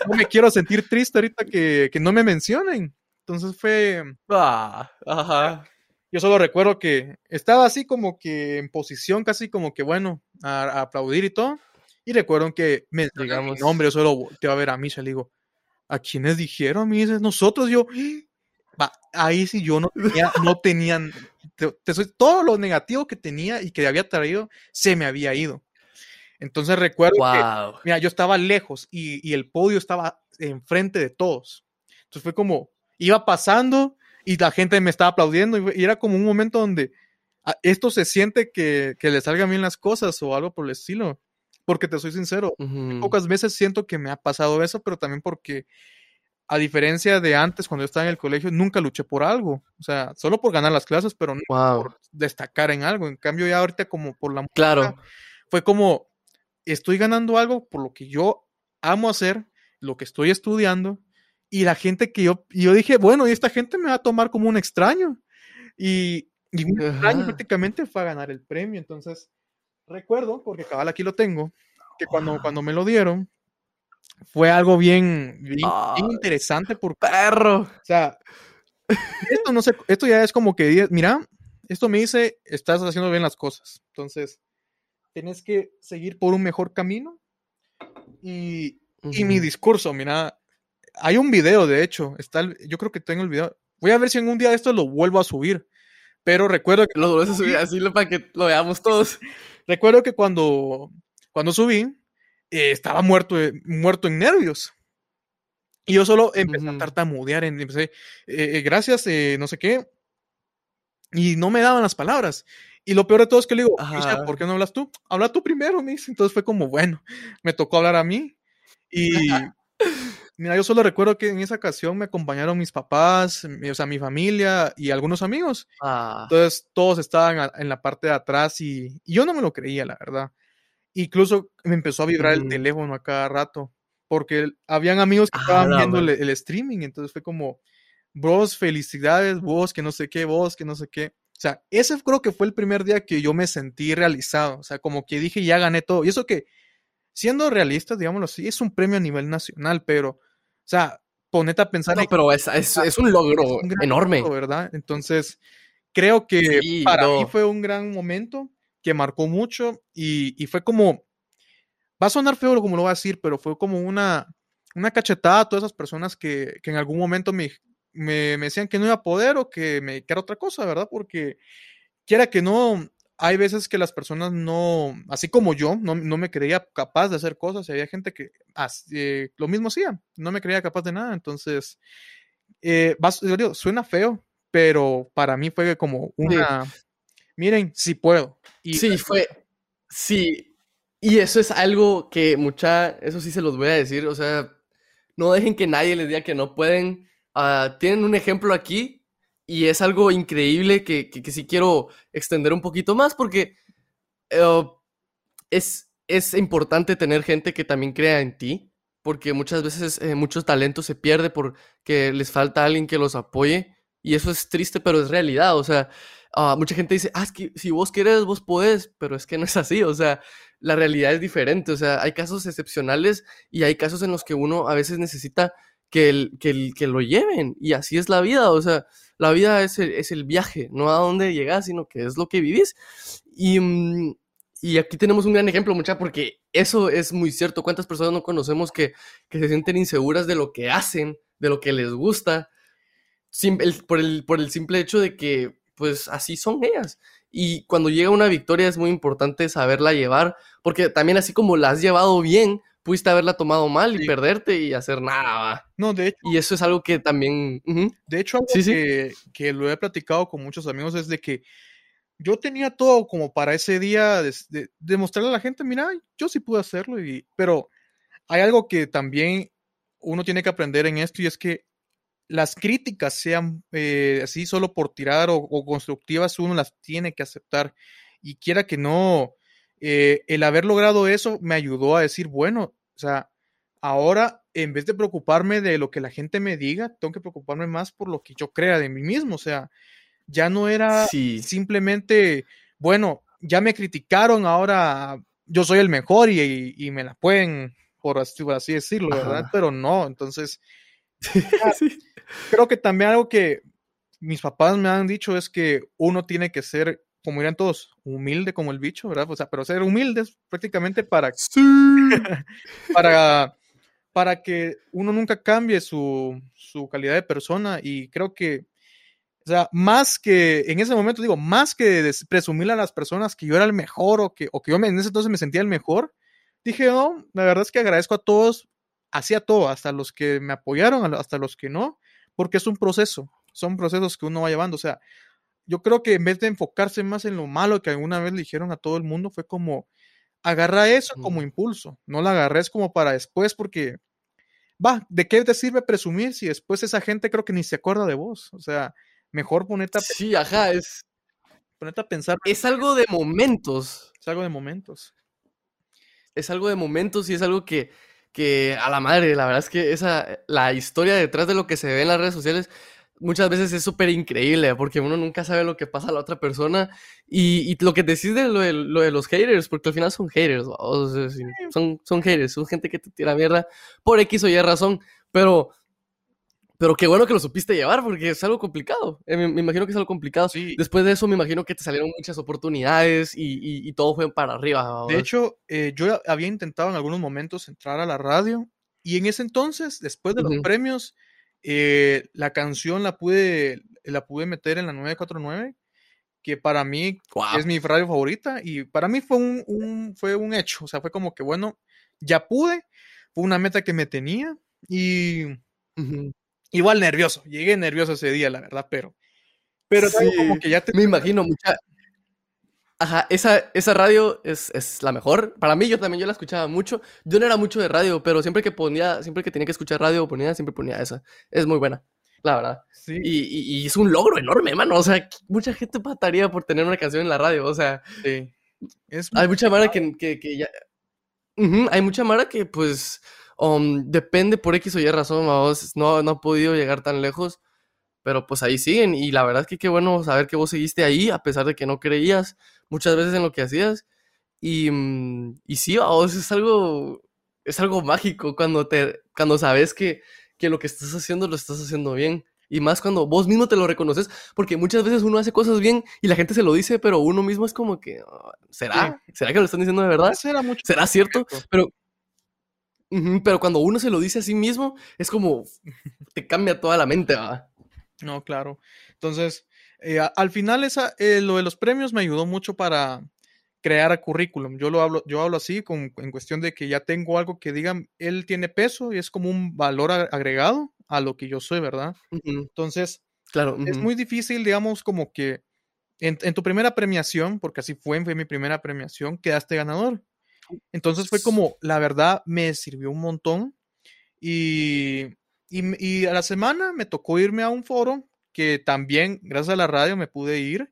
no me quiero sentir triste ahorita que, que no me mencionen. Entonces fue, Ah, ajá. yo solo recuerdo que estaba así como que en posición casi como que, bueno, a, a aplaudir y todo. Y recuerdo que me mi Digamos. nombre, yo solo volteo a ver a Misha, le digo, ¿a quiénes dijeron? Me dice, nosotros, yo, va, ahí sí yo no tenía, no tenían, te, te todo lo negativo que tenía y que había traído, se me había ido. Entonces recuerdo que, Wow. mira, yo estaba lejos y, y el podio estaba enfrente de todos. Entonces fue como, iba pasando y la gente me estaba aplaudiendo y, y era como un momento donde ah, esto se siente que, que le salgan bien las cosas o algo por el estilo. Porque te soy sincero, pocas veces siento que me ha pasado eso, pero también porque, a diferencia de antes, cuando yo estaba en el colegio, nunca luché por algo. O sea, solo por ganar las clases, pero no Wow. por destacar en algo. En cambio, ya ahorita como por la Claro. fue como, estoy ganando algo por lo que yo amo hacer, lo que estoy estudiando, y la gente que yo, y yo dije, bueno, y esta gente me va a tomar como un extraño. Y, y un extraño prácticamente fue a ganar el premio. Entonces, recuerdo, porque cabal aquí lo tengo, que cuando, Wow. cuando me lo dieron, fue algo bien, bien, bien Ay. interesante porque, Perro. o sea, esto no sé, esto ya es como que, mira, esto me dice, estás haciendo bien las cosas. Entonces, tenés que seguir por un mejor camino. Y, y mi discurso, mira, hay un video, de hecho, está yo creo que tengo el video. Voy a ver si en un día esto lo vuelvo a subir. Pero recuerdo que, Lo volvés a subir así para que lo veamos todos. recuerdo que cuando, cuando subí, eh, estaba muerto, eh, muerto en nervios. Y yo solo empecé a tartamudear, empecé, eh, eh, gracias, no sé qué. Y no me daban las palabras. Y lo peor de todo es que le digo, "Misha, Ajá. ¿por qué no hablas tú? Habla tú primero, me dice. Entonces fue como, bueno, me tocó hablar a mí. Y mira, yo solo recuerdo que en esa ocasión me acompañaron mis papás, mi- o sea, mi familia y algunos amigos. Ah. Entonces todos estaban a- en la parte de atrás y, y yo no me lo creía, la verdad. Incluso me empezó a vibrar el Ujú. teléfono a cada rato, porque habían amigos que Ah, estaban viendo el, el streaming, entonces fue como, bros, felicidades, vos, que no sé qué, vos, que no sé qué. O sea, ese creo que fue el primer día que yo me sentí realizado, o sea, como que dije, ya gané todo. Y eso que, siendo realistas, digámoslo así, es un premio a nivel nacional, pero, sea, ponete a pensar No, pero es, es, es un logro es un enorme. logro, ¿verdad? Entonces, creo que Sí, para mí fue un gran momento que marcó mucho y, y fue como, va a sonar feo como lo voy a decir, pero fue como una, una cachetada a todas esas personas que, que en algún momento me, me, me decían que no iba a poder o que me que era otra cosa, ¿verdad? Porque quiera que no, hay veces que las personas no, así como yo, no, no me creía capaz de hacer cosas y había gente que eh, lo mismo hacía, no me creía capaz de nada, entonces, eh, digo, suena feo, pero para mí fue como una, miren, si puedo. Y Sí, fue. Sí. Y eso es algo que mucha. Eso sí se los voy a decir. O sea, no dejen que nadie les diga que no pueden. Ah, tienen un ejemplo aquí. Y es algo increíble que, que, que sí quiero extender un poquito más. Porque eh, es, es importante tener gente que también crea en ti. Porque muchas veces eh, muchos talentos se pierde porque les falta alguien que los apoye. Y eso es triste, pero es realidad. O sea, ah, mucha gente dice, ah, si vos querés, vos podés, pero es que no es así. O sea, la realidad es diferente. O sea, hay casos excepcionales y hay casos en los que uno a veces necesita que, el, que, el, que lo lleven. Y así es la vida, o sea, la vida es el, es el viaje, no a dónde llegas, sino que es lo que vivís. Y, mm, y aquí tenemos un gran ejemplo, mucha, porque eso es muy cierto. ¿Cuántas personas no conocemos que, que se sienten inseguras de lo que hacen, de lo que les gusta, por, el, por el simple hecho de que, pues, así son ellas? Y cuando llega una victoria es muy importante saberla llevar, porque también así como la has llevado bien, pudiste haberla tomado mal y perderte y hacer nada. No, de hecho. Y eso es algo que también. De hecho, algo que, que, lo he platicado con muchos amigos es de que yo tenía todo como para ese día de, demostrarle a la gente, mira, yo sí pude hacerlo, y, pero hay algo que también uno tiene que aprender en esto y es que las críticas sean eh, así solo por tirar o, constructivas, uno las tiene que aceptar. Y quiera que no, eh, el haber logrado eso me ayudó a decir, bueno, o sea, ahora en vez de preocuparme de lo que la gente me diga, tengo que preocuparme más por lo que yo crea de mí mismo. O sea, ya no era simplemente, bueno, ya me criticaron, ahora yo soy el mejor y, me la pueden, por así, así decirlo, ¿verdad? Pero no, entonces, creo que también algo que mis papás me han dicho es que uno tiene que ser, como dirán todos, humilde como el bicho, ¿verdad? O sea, pero ser humildes prácticamente para, para, para que uno nunca cambie su, su calidad de persona y creo que o sea, más que, en ese momento digo, más que presumirle a las personas que yo era el mejor o que, o que yo en ese entonces me sentía el mejor, dije, no, la verdad es que agradezco a todos, hacía todo, hasta los que me apoyaron, hasta los que no, porque es un proceso, son procesos que uno va llevando. O sea, yo creo que en vez de enfocarse más en lo malo que alguna vez le dijeron a todo el mundo, fue como, agarra eso como impulso, no la agarres como para después, porque, va, ¿de qué te sirve presumir si después esa gente creo que ni se acuerda de vos? O sea, Mejor ponerte a Sí, ajá, es. Ponerte a pensar. Es algo de momentos. Es algo de momentos. Es algo de momentos y es algo que, que a la madre, la verdad es que esa, la historia detrás de lo que se ve en las redes sociales muchas veces es súper increíble porque uno nunca sabe lo que pasa a la otra persona y, y lo que decís de lo, de lo, de los haters, porque al final son haters, son, son haters, son gente que te tira mierda por X o Y razón, pero pero qué bueno que lo supiste llevar, porque es algo complicado. Eh, me, imagino que es algo complicado. Sí. Después de eso, me imagino que te salieron muchas oportunidades y, y, todo fue para arriba. De hecho, eh, yo había intentado en algunos momentos entrar a la radio y en ese entonces, después de los premios, eh, la canción la pude, la pude meter en la 949, que para mí es mi radio favorita y para mí fue un, un, fue un hecho. O sea, fue como que, bueno, ya pude, fue una meta que me tenía y... Igual nervioso, llegué nervioso ese día, la verdad, pero. Pero como que ya te. Me imagino mucha. Ajá, esa, esa radio es, es, la mejor. Para mí, yo también yo la escuchaba mucho. Yo no era mucho de radio, pero siempre que ponía, siempre que tenía que escuchar radio, ponía, siempre ponía esa. Es muy buena, la verdad. Sí. Y, y, es un logro enorme, mano. O sea, mucha gente pataría por tener una canción en la radio. O sea, sí. Es hay mucha mara que, que, que ya. hay mucha mara que, pues Um, depende por X o Y razón, no, no ha podido llegar tan lejos, pero pues ahí siguen. Y la verdad es que qué bueno saber que vos seguiste ahí, a pesar de que no creías muchas veces en lo que hacías. Y, mm, y sí, vos es algo, es algo mágico cuando, te, cuando sabes que, que lo que estás haciendo lo estás haciendo bien. Y más cuando vos mismo te lo reconoces, porque muchas veces uno hace cosas bien y la gente se lo dice, pero uno mismo es como que, ah, ¿será? ¿Será que lo están diciendo de verdad? ¿Será, mucho ¿Será cierto? Pero pero cuando uno se lo dice a sí mismo, es como te cambia toda la mente, ¿va? No, claro. Entonces, eh, al final esa, eh, lo de los premios me ayudó mucho para crear currículum. Yo lo hablo, yo hablo así con, en cuestión de que ya tengo algo que digan, él tiene peso y es como un valor agregado a lo que yo soy, ¿verdad? Entonces, claro, es muy difícil, digamos, como que en, en, tu primera premiación, porque así fue, fue mi primera premiación, quedaste ganador. Entonces fue como, la verdad, me sirvió un montón. Y, y, a la semana me tocó irme a un foro que también, gracias a la radio, me pude ir,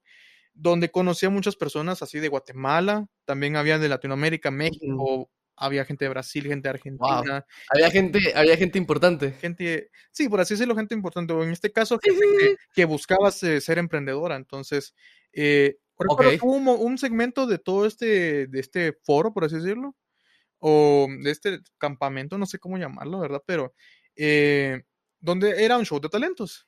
donde conocí a muchas personas así de Guatemala, también había de Latinoamérica, México, había gente de Brasil, gente de Argentina. Había gente, había gente importante. Gente, sí, por así decirlo, gente importante. En este caso, gente que, buscaba ser emprendedora. Entonces, eh, hubo un, segmento de todo este, de este foro, por así decirlo, o de este campamento, no sé cómo llamarlo, ¿verdad? Pero eh, donde era un show de talentos.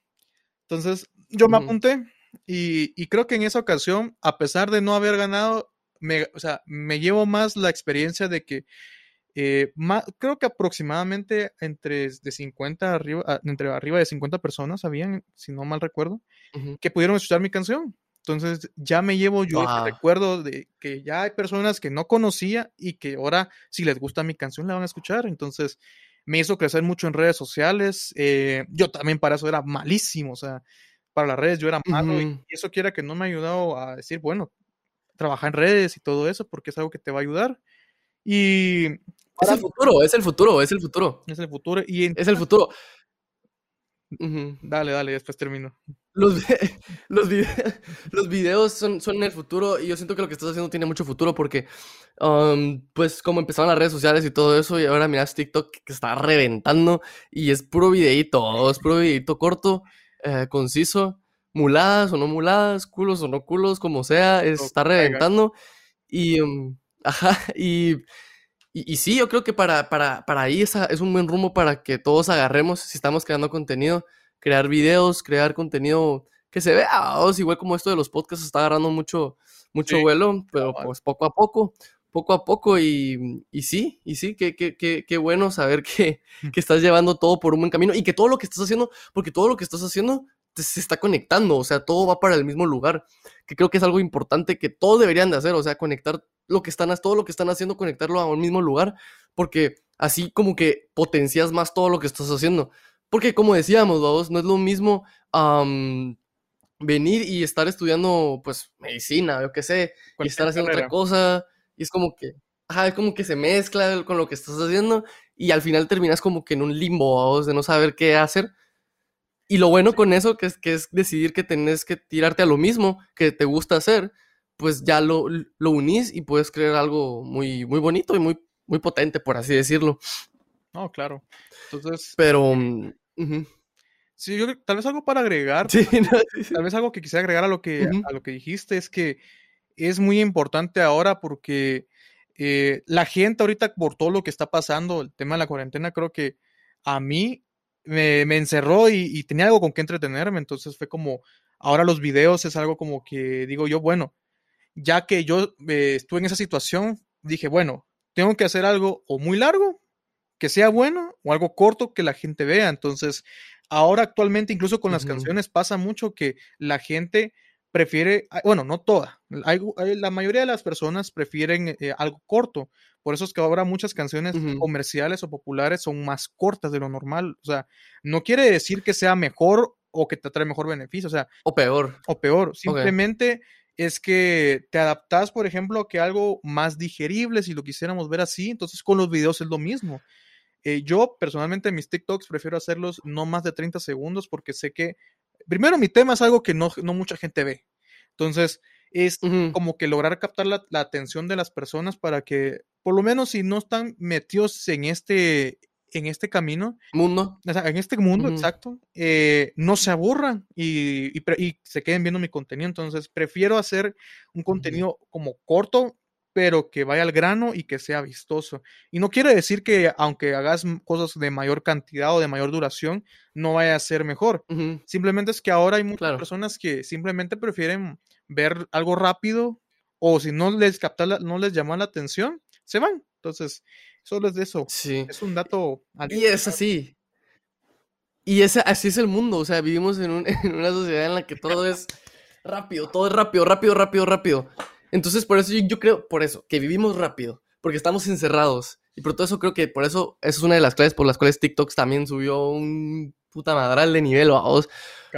Entonces, yo me apunté y, y creo que en esa ocasión, a pesar de no haber ganado, me, o sea, me llevo más la experiencia de que eh, creo que aproximadamente entre de 50 arriba, ah, entre arriba de 50 personas habían, si no mal recuerdo, que pudieron escuchar mi canción. Entonces ya me llevo yo Wow. recuerdo de que ya hay personas que no conocía y que ahora si les gusta mi canción la van a escuchar. Entonces me hizo crecer mucho en redes sociales. eh, yo también para eso era malísimo, o sea, para las redes yo era malo y eso quiera que no me ha ayudado a decir, bueno, trabaja en redes y todo eso porque es algo que te va a ayudar. Y Es el futuro, es el futuro, es el futuro. es el futuro. Y en- Es el futuro. Dale, dale, después termino. Los, los, vide- los videos son, son el futuro y yo siento que lo que estás haciendo tiene mucho futuro porque, um, pues, como empezaron las redes sociales y todo eso, y ahora miras TikTok que está reventando y es puro videíto, es puro videíto corto, eh, conciso, muladas o no muladas, culos o no culos, como sea, está reventando y, um, ajá, y, y, y sí, yo creo que para, para, para ahí esa es un buen rumbo para que todos agarremos si estamos creando contenido crear videos, crear contenido que se vea, o sea, igual como esto de los podcasts está agarrando mucho, mucho Sí, vuelo, pero pues poco a poco, poco a poco, y, y sí, y sí, qué, qué, qué, qué bueno saber que, que estás llevando todo por un buen camino y que todo lo que estás haciendo, porque todo lo que estás haciendo te- se está conectando, o sea, todo va para el mismo lugar, que creo que es algo importante que todos deberían de hacer, o sea, conectar lo que están, todo lo que están haciendo, conectarlo a un mismo lugar, porque así como que potencias más todo lo que estás haciendo. Porque como decíamos, vamos, no es lo mismo am, venir y estar estudiando, pues, medicina, yo qué sé, y estar haciendo carrera. otra cosa, y es como que, ajá, es como que se mezcla con lo que estás haciendo, y al final terminas como que en un limbo, vamos, de no saber qué hacer. Y lo bueno con eso, que es, que es decidir que tenés que tirarte a lo mismo que te gusta hacer, pues ya lo, lo unís y puedes crear algo muy, muy bonito y muy, muy potente, por así decirlo. No, claro. Entonces, Pero, mm, ujú. sí, yo tal vez algo para agregar, sí, no, sí, sí. tal vez algo que quisiera agregar a lo que, a lo que dijiste es que es muy importante ahora porque eh, la gente ahorita por todo lo que está pasando, el tema de la cuarentena, creo que a mí me, me encerró y, y tenía algo con que entretenerme, entonces fue como, ahora los videos es algo como que digo yo, bueno, ya que yo eh, estuve en esa situación, dije, bueno, tengo que hacer algo o muy largo, que sea bueno, o algo corto que la gente vea. Entonces, ahora actualmente, incluso con las canciones, pasa mucho que la gente prefiere, ah, bueno, no toda, hay- hay- la mayoría de las personas prefieren eh, algo corto. Por eso es que ahora muchas canciones comerciales o populares son más cortas de lo normal. O sea, no quiere decir que sea mejor o que te trae mejor beneficio. O sea, O peor. o peor, simplemente es que te adaptas, por ejemplo, a que algo más digerible, si lo quisiéramos ver así, entonces con los videos es lo mismo. Eh, yo personalmente mis TikToks prefiero hacerlos no más de 30 segundos porque sé que, primero, mi tema es algo que no, no mucha gente ve. Entonces, es como que lograr captar la, la atención de las personas para que, por lo menos si no están metidos en este, en este camino, Mundo. en este mundo, exacto, eh, no se aburran y, y se queden viendo mi contenido. Entonces, prefiero hacer un contenido como corto, pero que vaya al grano y que sea vistoso. Y no quiere decir que aunque hagas cosas de mayor cantidad o de mayor duración, no vaya a ser mejor. Simplemente es que ahora hay muchas Claro. personas que simplemente prefieren ver algo rápido o si no les capta la- no les llama la atención, se van. Entonces, solo es de eso. Sí. Es un dato. Y es así. Y ese, así es el mundo. O sea, vivimos en, un- en una sociedad en la que todo es rápido, todo es rápido, rápido, rápido, rápido. Entonces, por eso yo, yo creo, por eso, que vivimos rápido, porque estamos encerrados. Y por todo eso creo que por eso, esa es una de las claves por las cuales TikTok también subió un puta madral de nivel, vamos.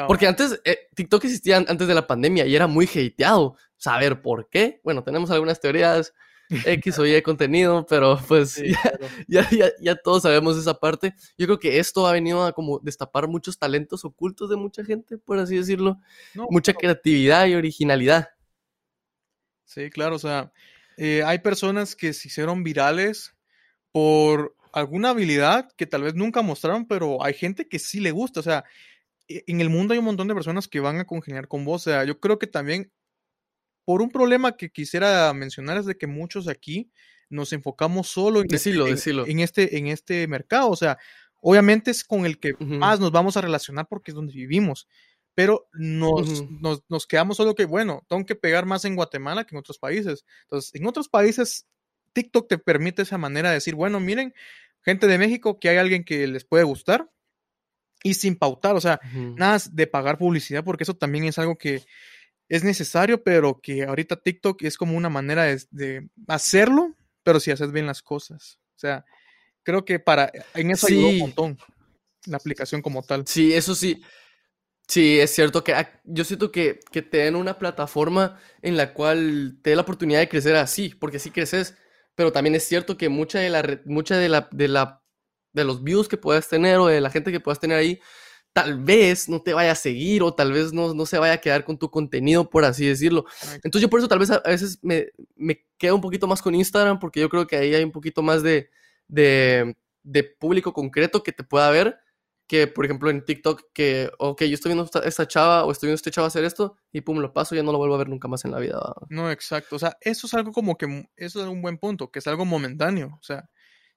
Porque antes, eh, TikTok existía an- antes de la pandemia y era muy hateado. Saber por qué. Bueno, tenemos algunas teorías X o Y de contenido, pero pues Sí, ya, claro. ya, ya, ya todos sabemos esa parte. Yo creo que esto ha venido a como destapar muchos talentos ocultos de mucha gente, por así decirlo. No, Mucha claro. creatividad y originalidad. Sí, claro, o sea, eh, hay personas que se hicieron virales por alguna habilidad que tal vez nunca mostraron, pero hay gente que sí le gusta, o sea, e- en el mundo hay un montón de personas que van a congeniar con vos, o sea, yo creo que también por un problema que quisiera mencionar es de que muchos aquí nos enfocamos solo en, este, Decilo, en- decilo. en este, en este mercado, o sea, Obviamente es con el que más nos vamos a relacionar porque es donde vivimos, pero nos, nos, nos, quedamos solo que, bueno, tengo que pegar más en Guatemala que en otros países. Entonces, en otros países, TikTok te permite esa manera de decir, bueno, miren, gente de México, que hay alguien que les puede gustar y sin pautar, o sea, nada de pagar publicidad, porque eso también es algo que es necesario, pero que ahorita TikTok es como una manera de, hacerlo, pero si haces bien las cosas. O sea, creo que para en eso ayuda un montón la aplicación como tal. Sí, eso sí. Sí, es cierto que yo siento que, que te den una plataforma en la cual te dé la oportunidad de crecer así, porque así creces, pero también es cierto que mucha de la, mucha de la, de la, de los views que puedas tener o de la gente que puedas tener ahí, tal vez no te vaya a seguir o tal vez no, no se vaya a quedar con tu contenido, por así decirlo. Entonces yo por eso tal vez a, veces me, me, quedo un poquito más con Instagram porque yo creo que ahí hay un poquito más de, de, de público concreto que te pueda ver que, por ejemplo, en TikTok, que, ok, yo estoy viendo esta, chava o estoy viendo este chava hacer esto y pum, lo paso y ya no lo vuelvo a ver nunca más en la vida. No, exacto. O sea, eso es algo como que, eso es un buen punto, que es algo momentáneo. O sea,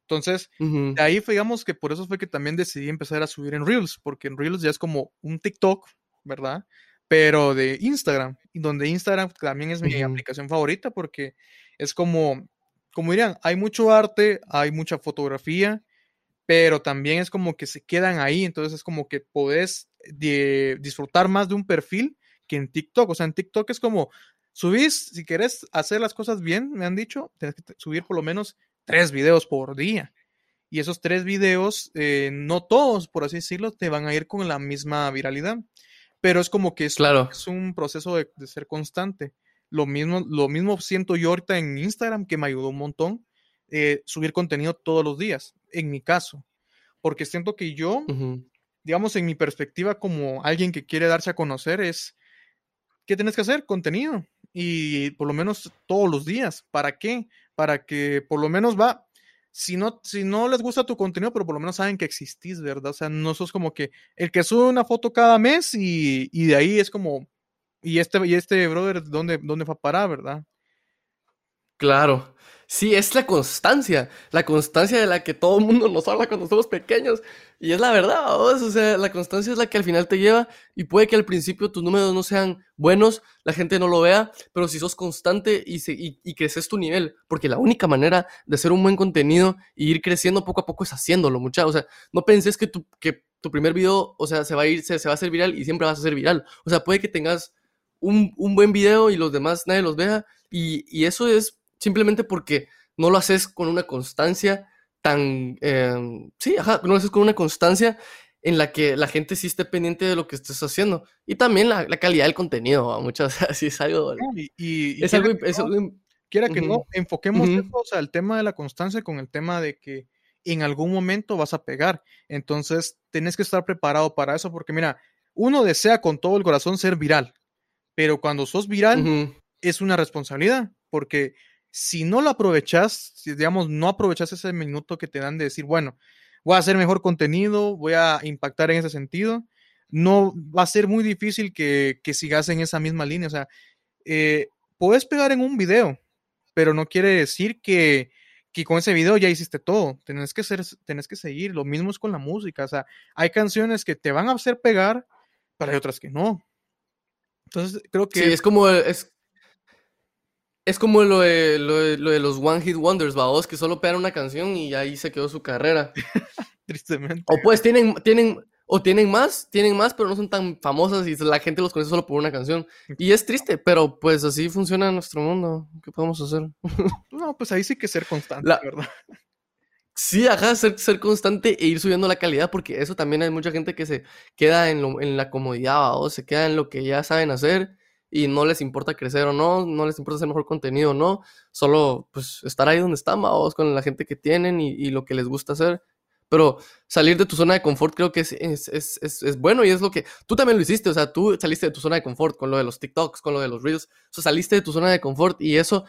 entonces, de ahí digamos que por eso fue que también decidí empezar a subir en Reels, porque en Reels ya es como un TikTok, ¿verdad? Pero de Instagram, donde Instagram también es mi aplicación favorita porque es como, como dirían, hay mucho arte, hay mucha fotografía, pero también es como que se quedan ahí, entonces es como que podés disfrutar más de un perfil que en TikTok, o sea, en TikTok es como subís, si querés hacer las cosas bien, me han dicho, tienes que subir por lo menos tres videos por día. Y esos tres videos, eh, no todos, por así decirlo, te van a ir con la misma viralidad. Pero es como que es, claro. es un proceso de, de, ser constante. Lo mismo, lo mismo siento yo ahorita en Instagram, que me ayudó un montón eh, subir contenido todos los días, en mi caso, porque siento que yo, digamos, en mi perspectiva como alguien que quiere darse a conocer es, ¿qué tienes que hacer? Contenido. Y por lo menos todos los días. ¿Para qué? Para que por lo menos va, si no, si no les gusta tu contenido, pero por lo menos saben que existís, ¿verdad? O sea, no sos como que el que sube una foto cada mes y, y de ahí es como, y este, y este brother, ¿dónde, dónde va a parar, verdad? Claro. Sí, es la constancia, la constancia de la que todo el mundo nos habla cuando somos pequeños. Y es la verdad, o sea, la constancia es la que al final te lleva y puede que al principio tus números no sean buenos, la gente no lo vea, pero si sos constante y, creces tu nivel, porque la única manera de hacer un buen contenido y ir creciendo poco a poco es haciéndolo, mucha. O sea, no penses que tu, primer video, o sea, se va a ir, se, va a hacer viral y siempre vas a ser viral. O sea, puede que tengas un, buen video y los demás nadie los vea y eso es simplemente porque no lo haces con una constancia tan, em, sí, ajá, no lo haces con una constancia en la que la gente sí esté pendiente de lo que estés haciendo. Y también la, calidad del contenido, muchas veces es algo... y, es algo... quiera que no, enfoquemos el tema de la constancia con el tema de que en algún momento vas a pegar. Entonces, tenés que estar preparado para eso, porque mira, uno desea con todo el corazón ser viral, pero cuando sos viral es una responsabilidad, porque si no lo aprovechas, si digamos no aprovechas ese minuto que te dan de decir, bueno, voy a hacer mejor contenido, voy a impactar en ese sentido, no va a ser muy difícil que, que sigas en esa misma línea. O sea, eh, puedes pegar en un video, pero no quiere decir que, que con ese video ya hiciste todo. Tenés que, ser, tenés que seguir. Lo mismo es con la música. O sea, hay canciones que te van a hacer pegar, pero hay otras que no. Entonces, creo que. Sí, es como. Es, es como lo de, lo de, los One Hit Wonders, vaos, que solo pegan una canción y ahí se quedó su carrera. Tristemente. O pues tienen, tienen, o tienen más, tienen más, pero no son tan famosas y la gente los conoce solo por una canción. Y es triste, pero pues así funciona nuestro mundo. ¿Qué podemos hacer? no, pues ahí sí que ser constante, la... ¿verdad? Sí, ajá, ser, ser constante e ir subiendo la calidad, porque eso también hay mucha gente que se queda en, lo, en la comodidad, o se queda en lo que ya saben hacer y no les importa crecer o no, no les importa hacer mejor contenido o no, solo pues estar ahí donde están, vamos, con la gente que tienen y, lo que les gusta hacer. Pero salir de tu zona de confort creo que es, es, es, es, bueno y es lo que tú también lo hiciste, o sea, tú saliste de tu zona de confort con lo de los TikToks, con lo de los Reels, o sea, saliste de tu zona de confort y eso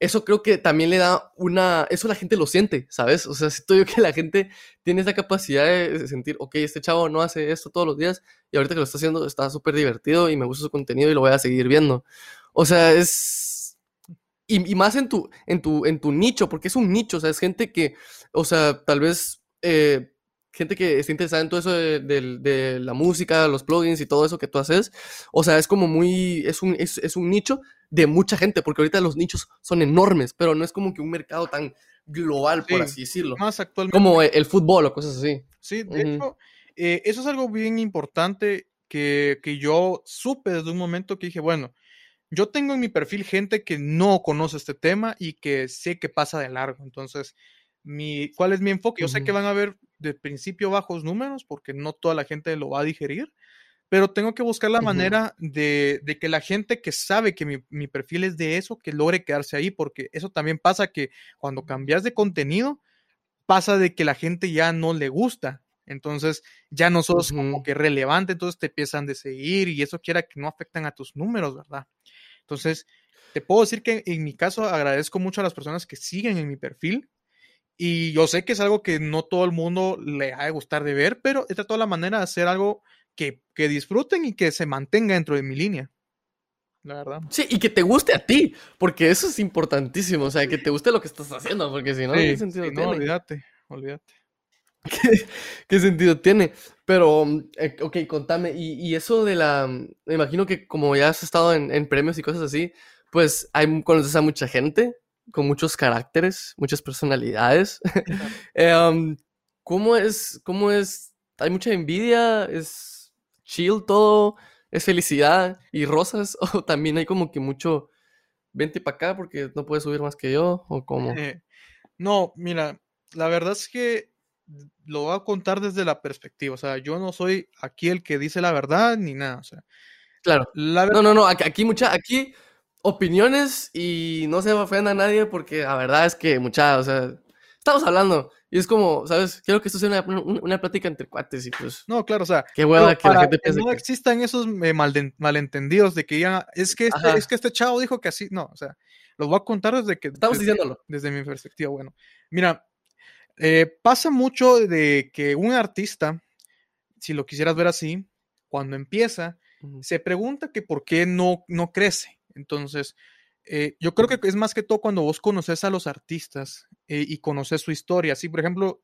eso creo que también le da una, eso la gente lo siente, ¿sabes? O sea, siento yo que la gente tiene esa capacidad de sentir, ok, este chavo no hace esto todos los días y ahorita que lo está haciendo está súper divertido y me gusta su contenido y lo voy a seguir viendo. O sea, es... Y, más en tu, en, tu, en tu nicho, porque es un nicho, o sea, es gente que, o sea, tal vez... Eh, gente que está interesada en todo eso de, de- de la música, los plugins y todo eso que tú haces. O sea, es como muy, es un, es, es un nicho de mucha gente, porque ahorita los nichos son enormes, pero no es como que un mercado tan global, por Sí, así decirlo. Más actualmente. Como el fútbol o cosas así. Sí, de Ujú. hecho, eh, eso es algo bien importante que, que yo supe desde un momento que dije, bueno, yo tengo en mi perfil gente que no conoce este tema y que sé que pasa de largo. Entonces, mi, ¿cuál es mi enfoque? Yo sé que van a haber de principio bajos números porque no toda la gente lo va a digerir, pero tengo que buscar la manera de, de que la gente que sabe que mi, mi perfil es de eso, que logre quedarse ahí, porque eso también pasa que cuando cambias de contenido, pasa de que la gente ya no le gusta. Entonces ya no sos como que relevante, entonces te empiezan de seguir y eso quiera que no afectan a tus números, ¿verdad? Entonces, te puedo decir que en mi caso agradezco mucho a las personas que siguen en mi perfil y yo sé que es algo que no todo el mundo le ha de gustar de ver, pero he tratado la manera de hacer algo que, que disfruten y que se mantenga dentro de mi línea, la verdad. Sí, y que te guste a ti, porque eso es importantísimo, o sea, que te guste lo que estás haciendo, porque si no, ¿qué Sí, sentido no, tiene? olvídate, olvídate. ¿Qué, qué sentido tiene? Pero, eh, ok, contame, y, y eso de la, me imagino que como ya has estado en, en premios y cosas así, pues hay, conoces a mucha gente con muchos caracteres, muchas personalidades. Eh, um, ¿cómo es, cómo es? ¿Hay mucha envidia? ¿Es chill todo? ¿Es felicidad y rosas? ¿O también hay como que mucho, vente para acá porque no puedes subir más que yo? ¿O cómo? Eh, no, mira, la verdad es que lo voy a contar desde la perspectiva, o sea, yo no soy aquí el que dice la verdad ni nada, o sea, Claro. la No, verdad, no, no, aquí, aquí mucha, aquí opiniones y no se ofenda a nadie porque la verdad es que mucha, o sea, estamos hablando y es como, ¿sabes? Quiero que esto sea una, una- una plática entre cuates y pues, no, claro, o sea, qué hueva que la gente que piense no que... existan esos eh, malentendidos de que ya, es que este, es que este chavo dijo que así, no, o sea, los voy a contar desde que, Estamos desde, diciéndolo. desde mi perspectiva, bueno, mira, eh, pasa mucho de que un artista, si lo quisieras ver así, cuando empieza, se pregunta que por qué no, no crece. Entonces, eh, yo creo que es más que todo cuando vos conoces a los artistas eh, y conoces su historia. Así, por ejemplo,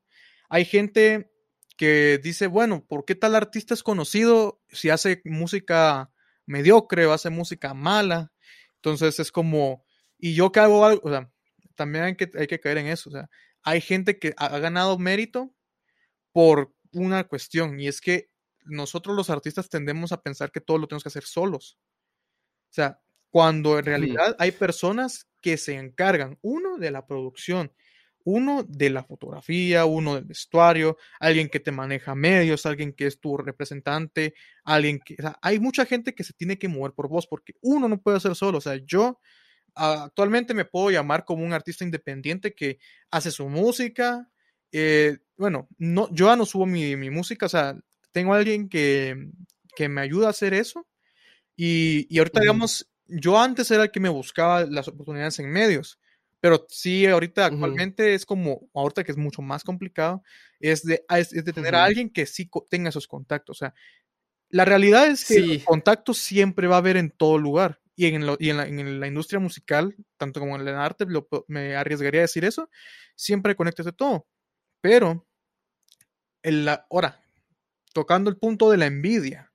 hay gente que dice, bueno, ¿por qué tal artista es conocido si hace música mediocre o hace música mala? Entonces es como, y yo que hago algo, o sea, también hay que, hay que caer en eso. O sea, hay gente que ha, ganado mérito por una cuestión, y es que nosotros los artistas tendemos a pensar que todo lo tenemos que hacer solos. O sea, cuando en realidad hay personas que se encargan, uno, de la producción, uno de la fotografía, uno del vestuario, alguien que te maneja medios, alguien que es tu representante, alguien que... o sea, hay mucha gente que se tiene que mover por vos porque uno no puede hacer solo. O sea, yo actualmente me puedo llamar como un artista independiente que hace su música. eh, bueno, no, yo ya no subo mi, mi música, o sea, tengo a alguien que, que me ayuda a hacer eso. Y, y ahorita, Ujú. digamos, yo antes era el que me buscaba las oportunidades en medios, pero sí, ahorita actualmente es como, ahorita que es mucho más complicado, es de, ah, es, es de tener a Ujú. alguien que sí tenga esos contactos. O sea, la realidad es que Sí. contactos siempre va a haber en todo lugar. Y en, lo- y en, la, en la industria musical, tanto como en el arte, lo me arriesgaría a decir eso, siempre hay conectes de todo. Pero, en la, ahora, tocando el punto de la envidia.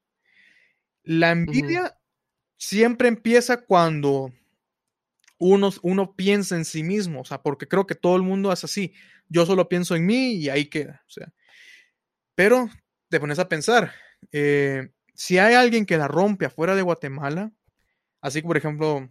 La envidia siempre empieza cuando uno, uno piensa en sí mismo, o sea, porque creo que todo el mundo es así. Yo solo pienso en mí y ahí queda, o sea. Pero te pones a pensar, eh, si hay alguien que la rompe afuera de Guatemala, así que por ejemplo,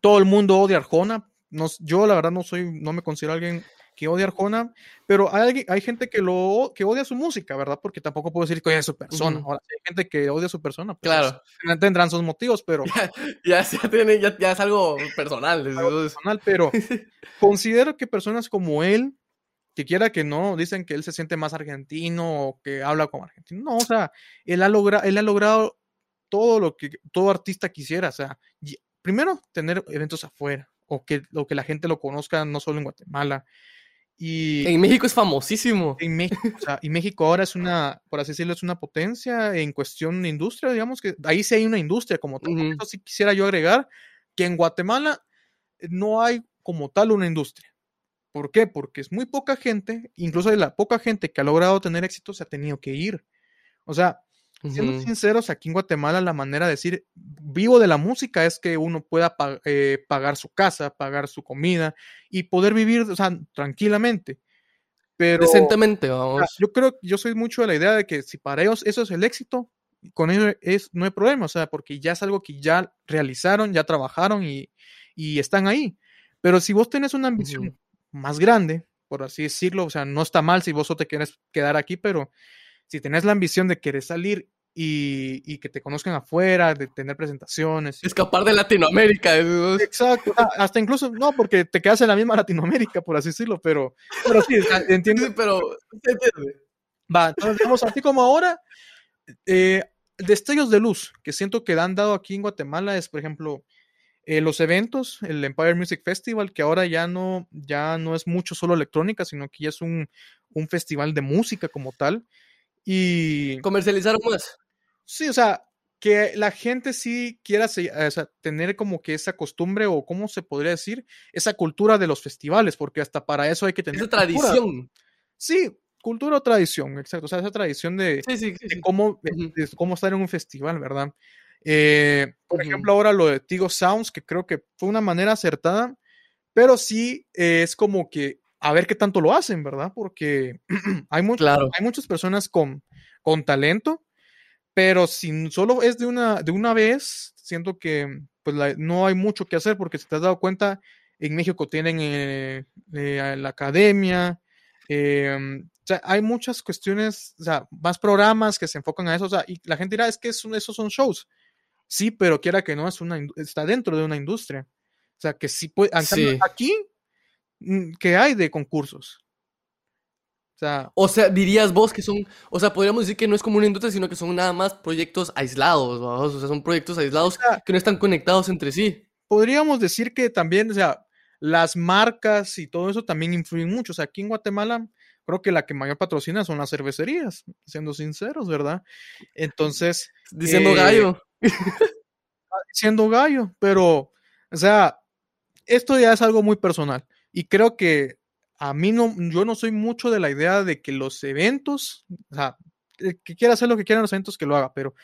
todo el mundo odia Arjona, no, yo la verdad no soy, no me considero alguien que odia Arjona, pero hay, hay gente que lo que odia su música, ¿verdad? Porque tampoco puedo decir que odia a su persona. Ujú. Ahora, hay gente que odia a su persona, pues Claro. es- tendrán sus motivos, pero Ya, ya, tiene, ya, ya es algo personal. algo entonces- personal, pero considero que personas como él, que quiera que no, dicen que él se siente más argentino o que habla como argentino. No, o sea, él ha, logra, él ha logrado todo lo que todo artista quisiera. O sea, y- primero, tener eventos afuera o que, o que la gente lo conozca no solo en Guatemala. Y En México es famosísimo. en México, o sea, y México ahora es una, por así decirlo, es una potencia en cuestión de industria, digamos que ahí sí hay una industria como tal. Ujú. Eso sí quisiera yo agregar que en Guatemala no hay como tal una industria ¿Por qué? Porque es muy poca gente, incluso de la poca gente que ha logrado tener éxito se ha tenido que ir. O sea, siendo sinceros, aquí en Guatemala la manera de decir vivo de la música es que uno pueda eh, pagar su casa, pagar su comida y poder vivir, o sea, tranquilamente. Pero, Decentemente, vamos. yo creo, yo soy mucho de la idea de que si para ellos eso es el éxito, con ello es, no hay problema, o sea, porque ya es algo que ya realizaron, ya trabajaron y, y están ahí. Pero si vos tenés una ambición más grande, por así decirlo, o sea, no está mal si vos te quieres quedar aquí, pero si tenés la ambición de querer salir y, y, que te conozcan afuera, de tener presentaciones. Escapar de Latinoamérica. Exacto, hasta incluso, no, porque te quedas en la misma Latinoamérica, por así decirlo, pero, pero sí, entiendo. pero Va, entonces, digamos, así como ahora, eh, destellos de luz que siento que han dado aquí en Guatemala es, por ejemplo, eh, los eventos, el Empire Music Festival, que ahora ya no, ya no es mucho solo electrónica, sino que ya es un, un festival de música como tal. Y... Comercializaron más. Sí, o sea, que la gente sí quiera tener como que esa costumbre o cómo se podría decir, esa cultura de los festivales, porque hasta para eso hay que tener... Esa tradición. Sí, cultura o tradición, exacto. O sea, esa tradición de, cómo, cómo estar en un festival, ¿verdad? Eh, por ejemplo, ahora lo de Tigo Sounds, que creo que fue una manera acertada, pero sí eh, es como que a ver qué tanto lo hacen, ¿verdad? Porque hay, hay muchas personas con, con talento, pero si solo es de una, de una vez, siento que pues no hay mucho que hacer, porque si te has dado cuenta, en México tienen eh, la academia, em, o sea, hay muchas cuestiones, o sea, más programas que se enfocan a eso, o sea, y la gente dirá, es que esos son shows. Sí, pero quiera que no, es una, está dentro de una industria. O sea, que sí puede. Aquí, mm, ¿qué hay de concursos? O sea, o sea, dirías vos que son, o sea, podríamos decir que no es como una industria, sino que son nada más proyectos aislados, o sea, son proyectos aislados que no están conectados entre sí. Podríamos decir que también, o sea, las marcas y todo eso también influyen mucho. O sea, aquí en Guatemala, creo que la que mayor patrocina son las cervecerías, siendo sinceros, ¿verdad? Entonces. Diciendo eh, gallo. siendo gallo, pero, o sea, esto ya es algo muy personal. Y creo que a mí no, yo no soy mucho de la idea de que los eventos, o sea, que quiera hacer lo que quieran los eventos, que lo haga, pero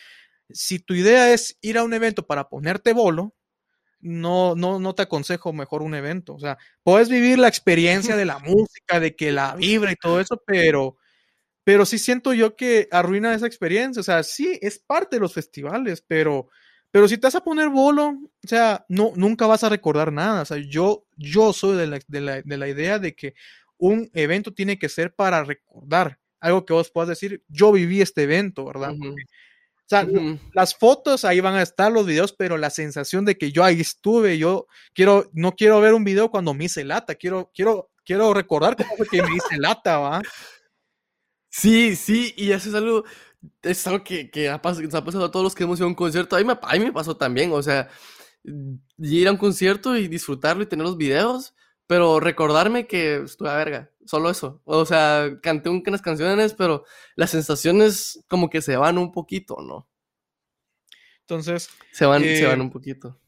si tu idea es ir a un evento para ponerte bolo, no, no, no te aconsejo mejor un evento. O sea, puedes vivir la experiencia de la música, de que la vibra y todo eso, pero, pero sí siento yo que arruina esa experiencia. O sea, sí, es parte de los festivales, pero, pero si te vas a poner bolo, o sea, no, nunca vas a recordar nada. O sea, yo, yo soy de la, de la, de la idea de que un evento tiene que ser para recordar. Algo que vos puedas decir, yo viví este evento, ¿verdad? O sea, las fotos ahí van a estar, los videos, pero la sensación de que yo ahí estuve, yo quiero, no quiero ver un video cuando me hice lata, quiero, quiero, quiero recordar cómo fue que me hice lata, ¿va? Sí, sí, y eso es algo, es algo que, que ha, pasado, ha pasado a todos los que hemos ido a un concierto. A mí, me, a mí me pasó también, o sea, ir a un concierto y disfrutarlo y tener los videos, pero recordarme que estuve a verga, solo eso. O sea, canté unas canciones, pero las sensaciones como que se van un poquito, ¿no? Entonces. Se van, se van eh, un poquito.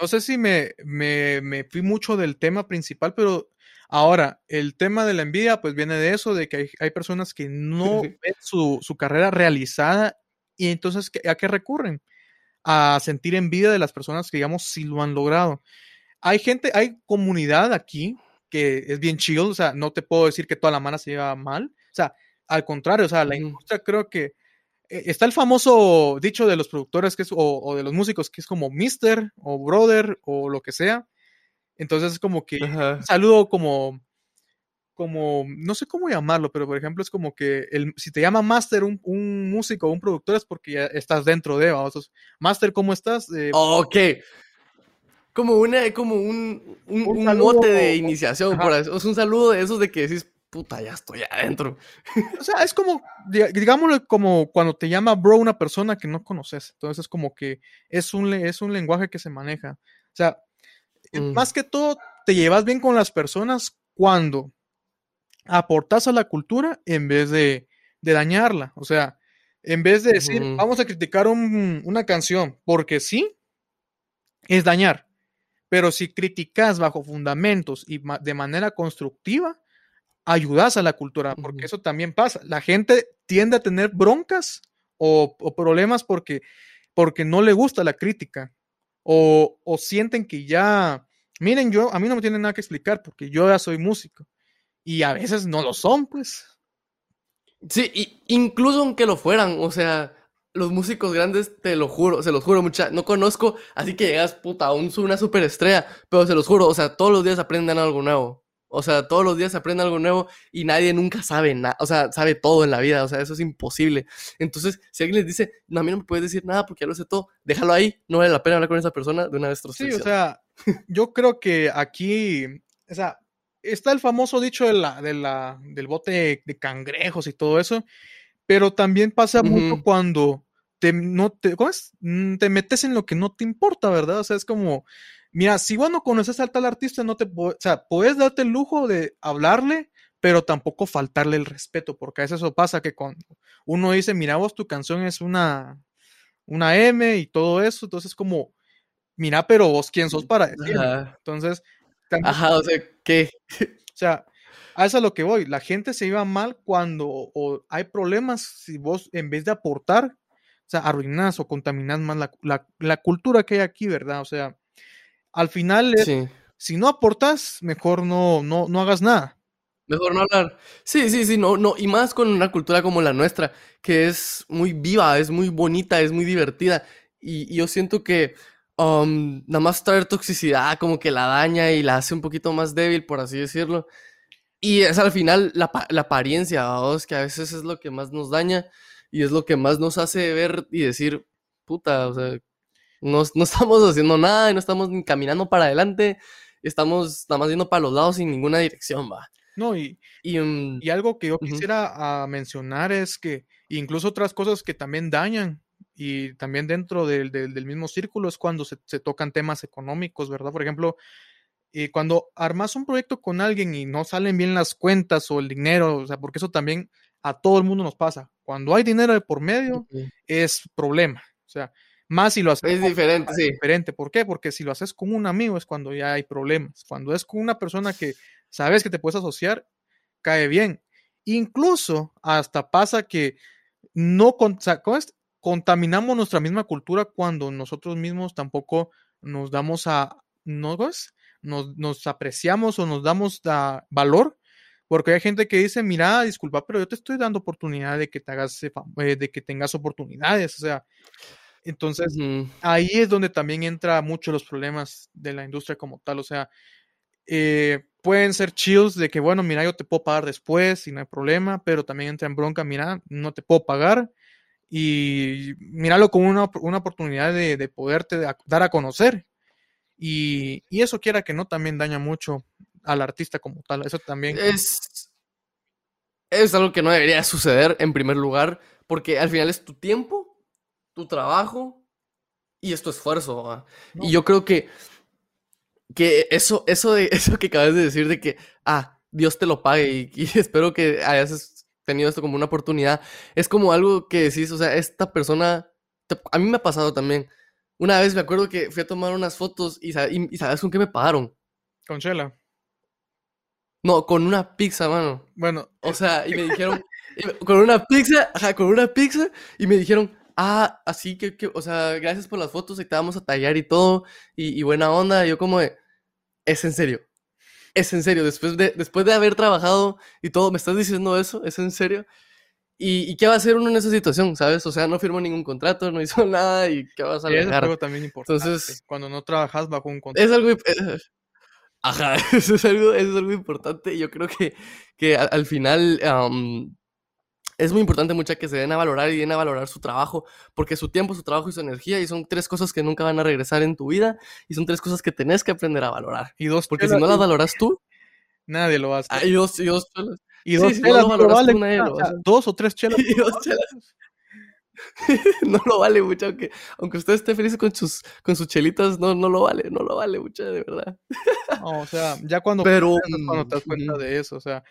No sé si me, me, me, fui mucho del tema principal, pero ahora, el tema de la envidia, pues viene de eso, de que hay, hay personas que no ven su, su, carrera realizada y entonces, ¿a qué recurren? A sentir envidia de las personas que, digamos, sí lo han logrado hay gente, hay comunidad aquí que es bien chill, o sea, no te puedo decir que toda la mano se lleva mal, o sea, al contrario, o sea, la industria creo que eh, está el famoso dicho de los productores que es, o, de los músicos que es como mister o brother o lo que sea. Entonces es como que un saludo como, como, no sé cómo llamarlo, pero por ejemplo es como que el, si te llama master un, un músico o un productor es porque ya estás dentro de, vamos, master, ¿cómo estás? Eh, ok, como una, como un, un, mote de iniciación, por eso. Es un saludo de esos de que decís, puta, ya estoy adentro. O sea, es como, digámoslo, como cuando te llama bro una persona que no conoces. Entonces es como que es un, es un lenguaje que se maneja. O sea, mm. más que todo, te llevas bien con las personas cuando aportas a la cultura en vez de, de dañarla. O sea, en vez de decir, vamos a criticar un, una canción porque sí, es dañar. Pero si criticas bajo fundamentos y de manera constructiva, ayudas a la cultura, porque eso también pasa. La gente tiende a tener broncas o, problemas porque, porque no le gusta la crítica o, o, sienten que ya, miren, yo, a mí no me tienen nada que explicar porque yo ya soy músico y a veces no lo son, pues. Sí, y incluso aunque lo fueran, o sea, los músicos grandes, te lo juro, se los juro, mucha, no conozco, así que llegas, puta, un, una superestrella, pero se los juro, o sea, todos los días aprenden algo nuevo. O sea, todos los días se aprende algo nuevo y nadie nunca sabe nada, o sea, sabe todo en la vida, o sea, eso es imposible. Entonces, si alguien les dice, no, a mí no me puedes decir nada porque ya lo sé todo, déjalo ahí, no vale la pena hablar con esa persona de una vez. Sí, o sea, yo creo que aquí, o sea, está el famoso dicho de la, de la, del bote de cangrejos y todo eso, pero también pasa mucho cuando te, no te, mm, te metes en lo que no te importa, ¿verdad? O sea, es como, mira, si vos no conoces al tal artista, no te, o sea, puedes darte el lujo de hablarle, pero tampoco faltarle el respeto, porque a veces eso pasa que cuando uno dice, mira vos, tu canción es una, una M y todo eso, entonces como, mira, pero vos quién sos para decirlo. Entonces, Ajá, o sea, ¿qué? O sea, a eso es lo que voy. La gente se iba mal cuando hay problemas si vos, en vez de aportar, o sea, arruinas o contaminas más la, cultura que hay aquí, ¿verdad? O sea, al final, si no aportas, mejor no, no, no hagas nada. Mejor no hablar. Sí, sí, sí, no, no, y más con una cultura como la nuestra, que es muy viva, es muy bonita, es muy divertida. y yo siento que um, nada más traer toxicidad, como que la daña y la hace un poquito más débil, por así decirlo. Y es al final la, la apariencia, ¿vos? que a veces es lo que más nos daña y es lo que más nos hace ver y decir, puta, o sea, no, no estamos haciendo nada y no estamos ni caminando para adelante, estamos nada más yendo para los lados sin ninguna dirección, va. No, y, y, um, y algo que yo quisiera uh, mencionar es que incluso otras cosas que también dañan y también dentro del, del, mismo círculo es cuando se, se, tocan temas económicos, ¿verdad? Por ejemplo, eh, cuando armas un proyecto con alguien y no salen bien las cuentas o el dinero, o sea, porque eso también a todo el mundo nos pasa. Cuando hay dinero de por medio, es problema. O sea, más si lo haces. Es diferente, sí. diferente. ¿Por qué? Porque si lo haces con un amigo es cuando ya hay problemas. Cuando es con una persona que sabes que te puedes asociar, cae bien. Incluso hasta pasa que no, contaminamos nuestra misma cultura cuando nosotros mismos tampoco nos damos a, ¿no? Nos, nos apreciamos o nos damos a valor, porque hay gente que dice, mira, disculpa, pero yo te estoy dando oportunidad de que te hagas, eh, de que tengas oportunidades, o sea, entonces ahí es donde también entra mucho los problemas de la industria como tal, o sea, eh, pueden ser chills de que, bueno, mira, yo te puedo pagar después y no hay problema, pero también entra en bronca, mira, no te puedo pagar y míralo como una, una oportunidad de, de, poderte dar a conocer. Y, y, eso quiera que no, también daña mucho al artista como tal. Eso también. Es, es algo que no debería suceder en primer lugar, porque al final es tu tiempo, tu trabajo y es tu esfuerzo. Y yo creo que, que eso, eso, de, eso que acabas de decir de que, ah, Dios te lo pague y, y espero que hayas tenido esto como una oportunidad. Es como algo que decís, o sea, esta persona, a mí me ha pasado también. Una vez me acuerdo que fui a tomar unas fotos y, y, ¿sabes con qué me pagaron? Con chela. No, con una pizza, mano. Bueno. O sea, y me dijeron, con una pizza, ajá, con una pizza, y me dijeron, ah, así que, que, o sea, gracias por las fotos y te vamos a tallar y todo, y, y buena onda. Y yo como de, es en serio. Es en serio, después de, después de haber trabajado y todo, ¿me estás diciendo eso? ¿Es en serio? ¿Y, qué va a hacer uno en esa situación, sabes? O sea, no firmó ningún contrato, no hizo nada y ¿qué vas a hacer? Es algo también importante. Entonces, cuando no trabajas bajo un contrato. Es algo... Eh, ajá, eso es algo, eso es algo importante. Yo creo que, que al, final es muy importante mucha que se den a valorar y den a valorar su trabajo, porque su tiempo, su trabajo y su energía, y son tres cosas que nunca van a regresar en tu vida, y son tres cosas que tenés que aprender a valorar. Y dos, porque si no las valoras tú, nadie lo va a hacer. Ah, y dos, y dos Y dos chelas no, lo vale, Dos o tres chelas. Y dos chelas. no lo vale mucho, aunque, aunque usted esté feliz con sus, con sus chelitas, no, no lo vale, no lo vale mucho, de verdad. no, o sea, ya cuando, Pero, cuando te das cuenta de eso, o sea,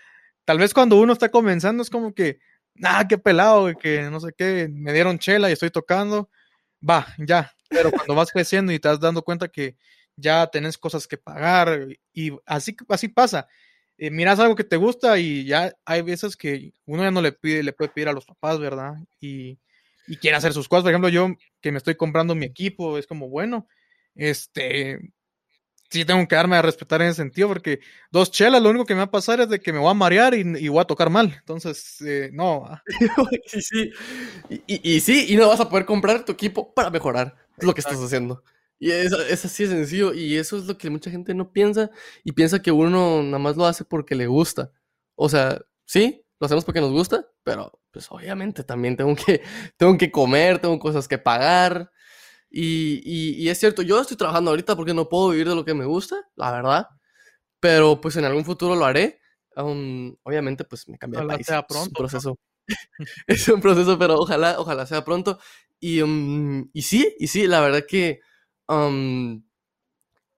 tal vez cuando uno está comenzando es como que, ah, qué pelado, que no sé qué, me dieron chela y estoy tocando, va, ya. Pero cuando vas creciendo y te das dando cuenta que ya tenés cosas que pagar y así, así pasa. Eh, miras algo que te gusta y ya hay veces que uno ya no le pide, le puede pedir a los papás, ¿verdad? Y, y quiere hacer sus cosas. Por ejemplo, yo que me estoy comprando mi equipo, es como, bueno, este, sí tengo que darme a respetar en ese sentido, porque dos chelas, lo único que me va a pasar es de que me voy a marear y, voy a tocar mal. Entonces, eh, no. Ah. sí, sí. Y, y, sí, y no vas a poder comprar tu equipo para mejorar lo que estás haciendo. Y es, es, así de sencillo, y eso es lo que mucha gente no piensa, y piensa que uno nada más lo hace porque le gusta. O sea, sí, lo hacemos porque nos gusta, pero pues obviamente también tengo que, tengo que comer, tengo cosas que pagar, y, es cierto, yo estoy trabajando ahorita porque no puedo vivir de lo que me gusta, la verdad. Pero pues en algún futuro lo haré. obviamente, pues me cambié de país. Sea pronto, es un proceso. es un proceso, pero ojalá, ojalá sea pronto. Y, y sí, y sí, la verdad que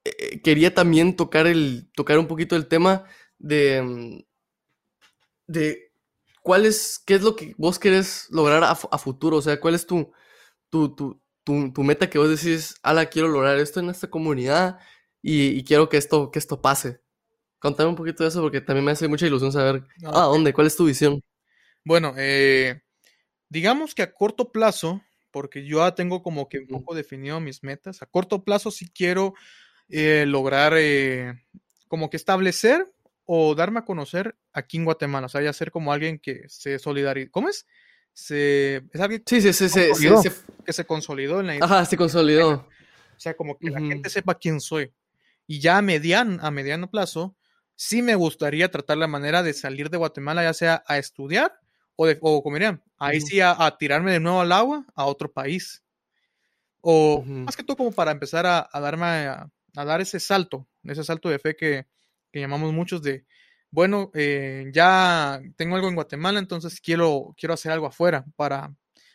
eh, quería también tocar, el, tocar un poquito el tema de, de cuál es, qué es lo que vos querés lograr a, futuro. O sea, cuál es tu, tu, tu tu, meta que vos decís, ala, quiero lograr esto en esta comunidad y, quiero que esto, que esto pase. Contame un poquito de eso porque también me hace mucha ilusión saber, ah, ¿dónde? ¿Cuál es tu visión? Bueno, eh, digamos que a corto plazo, porque yo ya tengo como que un poco definido mis metas, a corto plazo sí quiero eh, lograr eh, como que establecer o darme a conocer aquí en Guatemala, o sea, ya ser como alguien que se solidariza. ¿Cómo es? Se, es alguien sí, sí, sí, que se consolidó en la Ajá, se consolidó. O sea, como que la gente sepa quién soy. Y ya a mediano, a mediano plazo, sí me gustaría tratar la manera de salir de Guatemala, ya sea a estudiar o, de, o como dirían, ahí sí a, tirarme de nuevo al agua a otro país. O más que todo como para empezar a, darme a, dar ese salto, ese salto de fe que, que llamamos muchos de, bueno, eh, ya tengo algo en Guatemala, entonces quiero, quiero hacer algo afuera para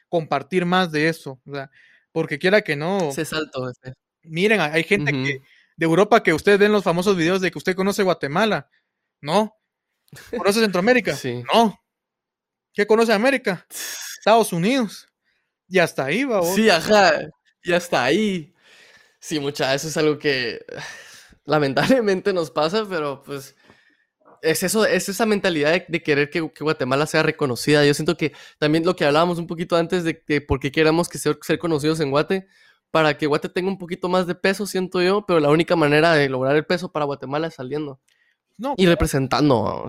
compartir más de eso. O sea, porque quiera que no. Se salto. Ese. Miren, hay gente que, de Europa que ustedes ven los famosos videos de que usted conoce Guatemala. No. ¿Conoce Centroamérica? Sí. No. ¿Qué conoce América? Estados Unidos. Y hasta ahí va. Sí, ajá. Y hasta ahí. Sí, mucha, eso es algo que lamentablemente nos pasa, pero pues es eso, es esa mentalidad de, querer que, Guatemala sea reconocida. Yo siento que también lo que hablábamos un poquito antes de, que por qué queramos que ser, ser, conocidos en Guate, para que Guate tenga un poquito más de peso, siento yo, pero la única manera de lograr el peso para Guatemala es saliendo. No, y representando.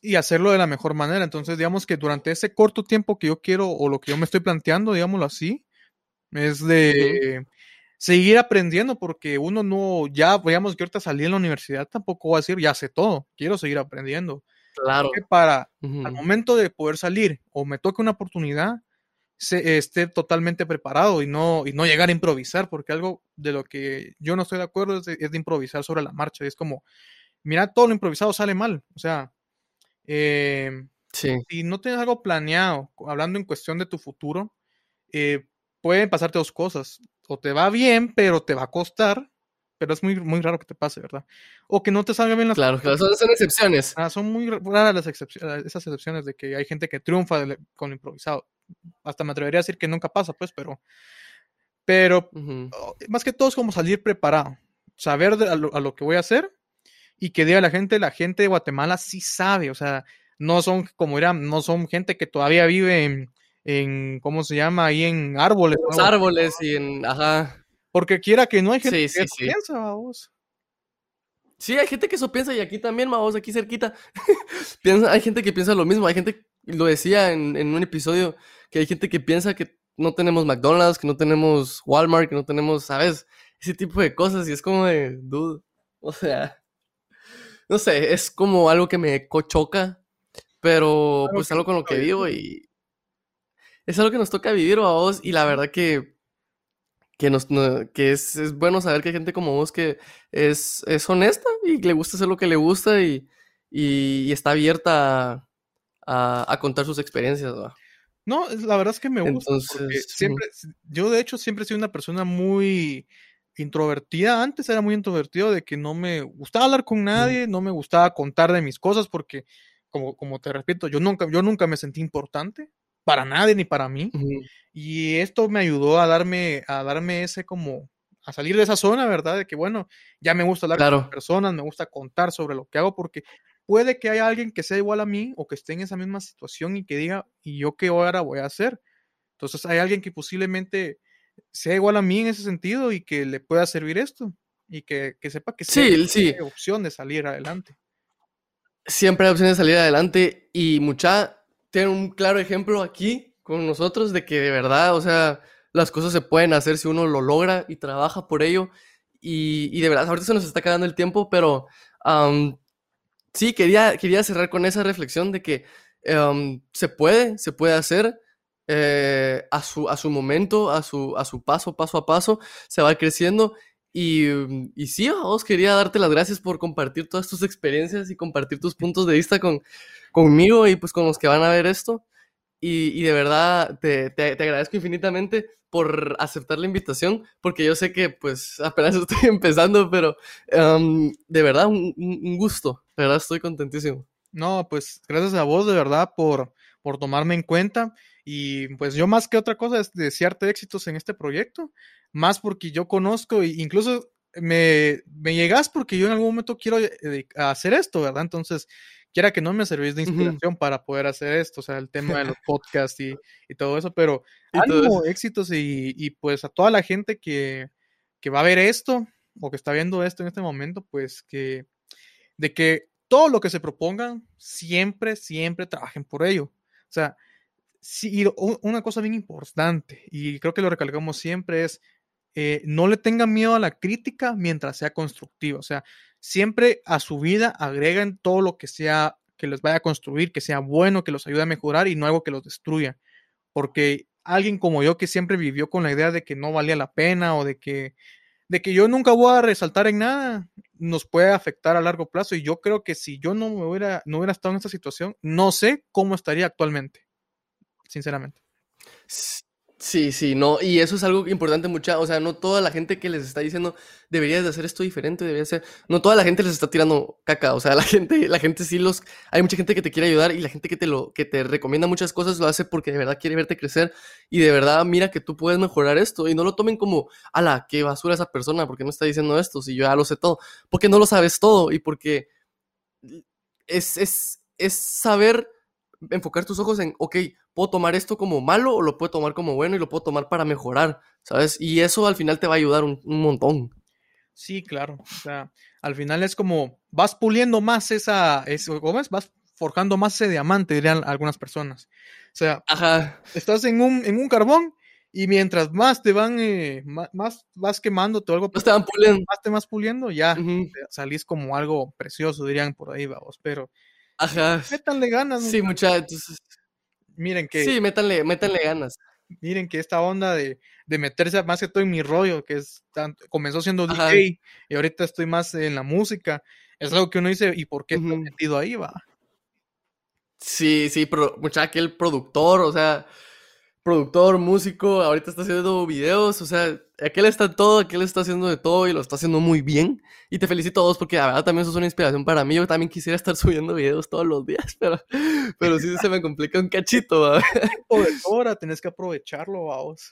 Y hacerlo de la mejor manera. Entonces, digamos que durante ese corto tiempo que yo quiero, o lo que yo me estoy planteando, digámoslo así, es de seguir aprendiendo porque uno no, ya, veamos que ahorita salí en la universidad, tampoco va a decir, ya sé todo, quiero seguir aprendiendo. Claro. Para al momento de poder salir o me toque una oportunidad, se, esté totalmente preparado y no, y no llegar a improvisar, porque algo de lo que yo no estoy de acuerdo es de, improvisar sobre la marcha. Es como, mira, todo lo improvisado sale mal. O sea, eh, si no tienes algo planeado, hablando en cuestión de tu futuro, eh, pueden pasarte dos cosas o te va bien, pero te va a costar, pero es muy, muy raro que te pase, ¿verdad? O que no te salga bien las Claro, claro son, excepciones. Ah, son muy raras las excepciones, esas excepciones de que hay gente que triunfa con lo improvisado. Hasta me atrevería a decir que nunca pasa, pues, pero. Pero oh, más que todo es como salir preparado, saber a, lo, que voy a hacer y que diga la gente, la gente de Guatemala sí sabe, o sea, no son como eran, no son gente que todavía vive en, en, ¿cómo se llama? Ahí en árboles. Los árboles y en, ajá. Porque quiera que no hay gente que eso piensa, vamos. Sí, hay gente que eso piensa y aquí también, vamos, aquí cerquita. piensa, hay gente que piensa lo mismo, hay gente, lo decía en, en, un episodio, que hay gente que piensa que no tenemos McDonald's, que no tenemos Walmart, que no tenemos, ¿sabes? Ese tipo de cosas y es como de, dude, o sea, no sé, es como algo que me choca, pero pues algo con lo que vivo y, es algo que nos toca vivir a vos y la verdad que, que, nos, que es, bueno saber que hay gente como vos que es, es honesta y le gusta hacer lo que le gusta y, y, está abierta a, a, contar sus experiencias. No, la verdad es que me gusta. siempre, yo de hecho siempre he sido una persona muy introvertida. Antes era muy introvertido de que no me gustaba hablar con nadie, no me gustaba contar de mis cosas porque, como, como te repito, yo nunca, yo nunca me sentí importante para nadie ni para mí. Y esto me ayudó a darme, a darme ese como, a salir de esa zona, ¿verdad? De que, bueno, ya me gusta hablar con Claro. personas, me gusta contar sobre lo que hago, porque puede que haya alguien que sea igual a mí o que esté en esa misma situación y que diga, ¿y yo qué ahora voy a hacer? Entonces hay alguien que posiblemente sea igual a mí en ese sentido y que le pueda servir esto y que, que sepa que sí Sí, sí. hay opción de salir adelante. Siempre hay opciones de salir adelante y mucha tiene un claro ejemplo aquí con nosotros de que de verdad, o sea, las cosas se pueden hacer si uno lo logra y trabaja por ello. Y, y de verdad, ahorita se nos está acabando el tiempo, pero am, sí, quería, quería cerrar con esa reflexión de que am, se puede, se puede hacer eh, a, su, a su momento, a su, a su paso, paso a paso, se va creciendo. Y, y sí, vos quería darte las gracias por compartir todas tus experiencias y compartir tus puntos de vista con, conmigo y pues con los que van a ver esto. Y, de verdad te, te, agradezco infinitamente por aceptar la invitación, porque yo sé que pues apenas estoy empezando, pero um, de verdad un, un, gusto, de verdad estoy contentísimo. No, pues gracias a vos de verdad por, por tomarme en cuenta y pues yo más que otra cosa es desearte éxitos en este proyecto, más porque yo conozco e incluso me, me llegas porque yo en algún momento quiero hacer esto, ¿verdad? Entonces, quiera que no me servís de inspiración uh -huh. para poder hacer esto, o sea, el tema de los podcasts y, y todo eso, pero ánimo, éxitos y, y, pues a toda la gente que, que va a ver esto o que está viendo esto en este momento, pues que de que todo lo que se propongan, siempre, siempre trabajen por ello. O sea, sí, una cosa bien importante, y creo que lo recalcamos siempre, es eh, no le tengan miedo a la crítica mientras sea constructiva. O sea, siempre a su vida agreguen todo lo que sea que les vaya a construir, que sea bueno, que los ayude a mejorar y no algo que los destruya. Porque alguien como yo que siempre vivió con la idea de que no valía la pena o de que, de que yo nunca voy a resaltar en nada, nos puede afectar a largo plazo. Y yo creo que si yo no me hubiera, no hubiera estado en esta situación, no sé cómo estaría actualmente, sinceramente. Sí, sí, no, y eso es algo importante, mucha, o sea, no toda la gente que les está diciendo deberías de hacer esto diferente, debería ser, no toda la gente les está tirando caca, o sea, la gente, la gente sí los, hay mucha gente que te quiere ayudar y la gente que te lo, que te recomienda muchas cosas lo hace porque de verdad quiere verte crecer y de verdad mira que tú puedes mejorar esto y no lo tomen como, ala, qué basura esa persona, porque no está diciendo esto, si yo ya lo sé todo, porque no lo sabes todo y porque es, es, es saber enfocar tus ojos en, ok, puedo tomar esto como malo o lo puedo tomar como bueno y lo puedo tomar para mejorar, ¿sabes? Y eso al final te va a ayudar un, un montón. Sí, claro. O sea, al final es como vas puliendo más esa, eso, ¿cómo es? Vas forjando más ese diamante, dirían algunas personas. O sea, Ajá. estás en un, en un carbón y mientras más te van, eh, más, más, vas quemándote o algo, más te van puliendo, más te vas puliendo, ya uh -huh. salís como algo precioso, dirían por ahí, vamos, pero Ajá. métanle ganas. Sí, muchachos. Miren que. Sí, métanle, métanle ganas. Miren que esta onda de, de meterse más que todo en mi rollo, que es tanto, comenzó siendo Ajá. DJ y ahorita estoy más en la música, es algo que uno dice, ¿y por qué uh -huh. estoy metido ahí, va? Sí, sí, pero muchacha, aquel productor, o sea, productor, músico, ahorita está haciendo videos, o sea, aquel está en todo, aquel está haciendo de todo y lo está haciendo muy bien. Y te felicito a todos porque la verdad también eso es una inspiración para mí. Yo también quisiera estar subiendo videos todos los días, pero, pero sí se me complica un cachito. Ahora tenés que aprovecharlo, vamos.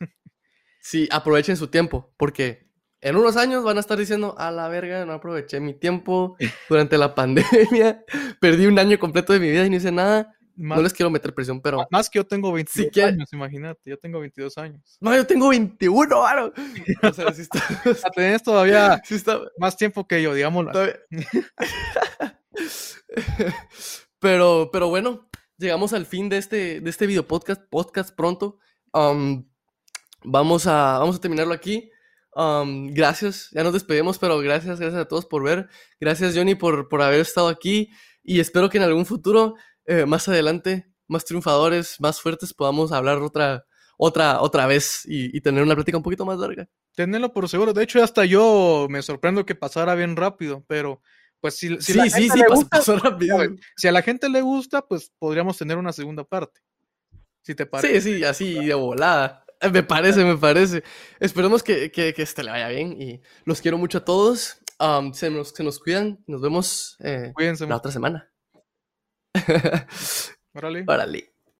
Sí, aprovechen su tiempo, porque en unos años van a estar diciendo, a la verga, no aproveché mi tiempo durante la pandemia, perdí un año completo de mi vida y no hice nada. Más, no les quiero meter presión, pero. Más que yo tengo 22 si años, imagínate. Yo tengo 22 años. No, yo tengo 21, claro. O sea, si está. Tenés todavía está... más tiempo que yo, digámoslo. pero, pero bueno, llegamos al fin de este, de este video podcast, podcast pronto. Um, vamos, a, vamos a terminarlo aquí. Um, gracias, ya nos despedimos, pero gracias, gracias a todos por ver. Gracias, Johnny, por, por haber estado aquí. Y espero que en algún futuro eh, más adelante, más triunfadores, más fuertes, podamos hablar otra, otra, otra vez y, y, tener una plática un poquito más larga. Tenerlo por seguro. De hecho, hasta yo me sorprendo que pasara bien rápido, pero pues si, si sí, la sí, gente sí, le gusta, pasó rápido. si a la gente le gusta, pues podríamos tener una segunda parte. Si te parece. Sí, sí, así de volada. Me parece, me parece. Esperemos que, que, que este le vaya bien y los quiero mucho a todos. Um, se, nos, se nos cuidan. Nos vemos eh, Cuídense. la otra semana. Órale. Órale.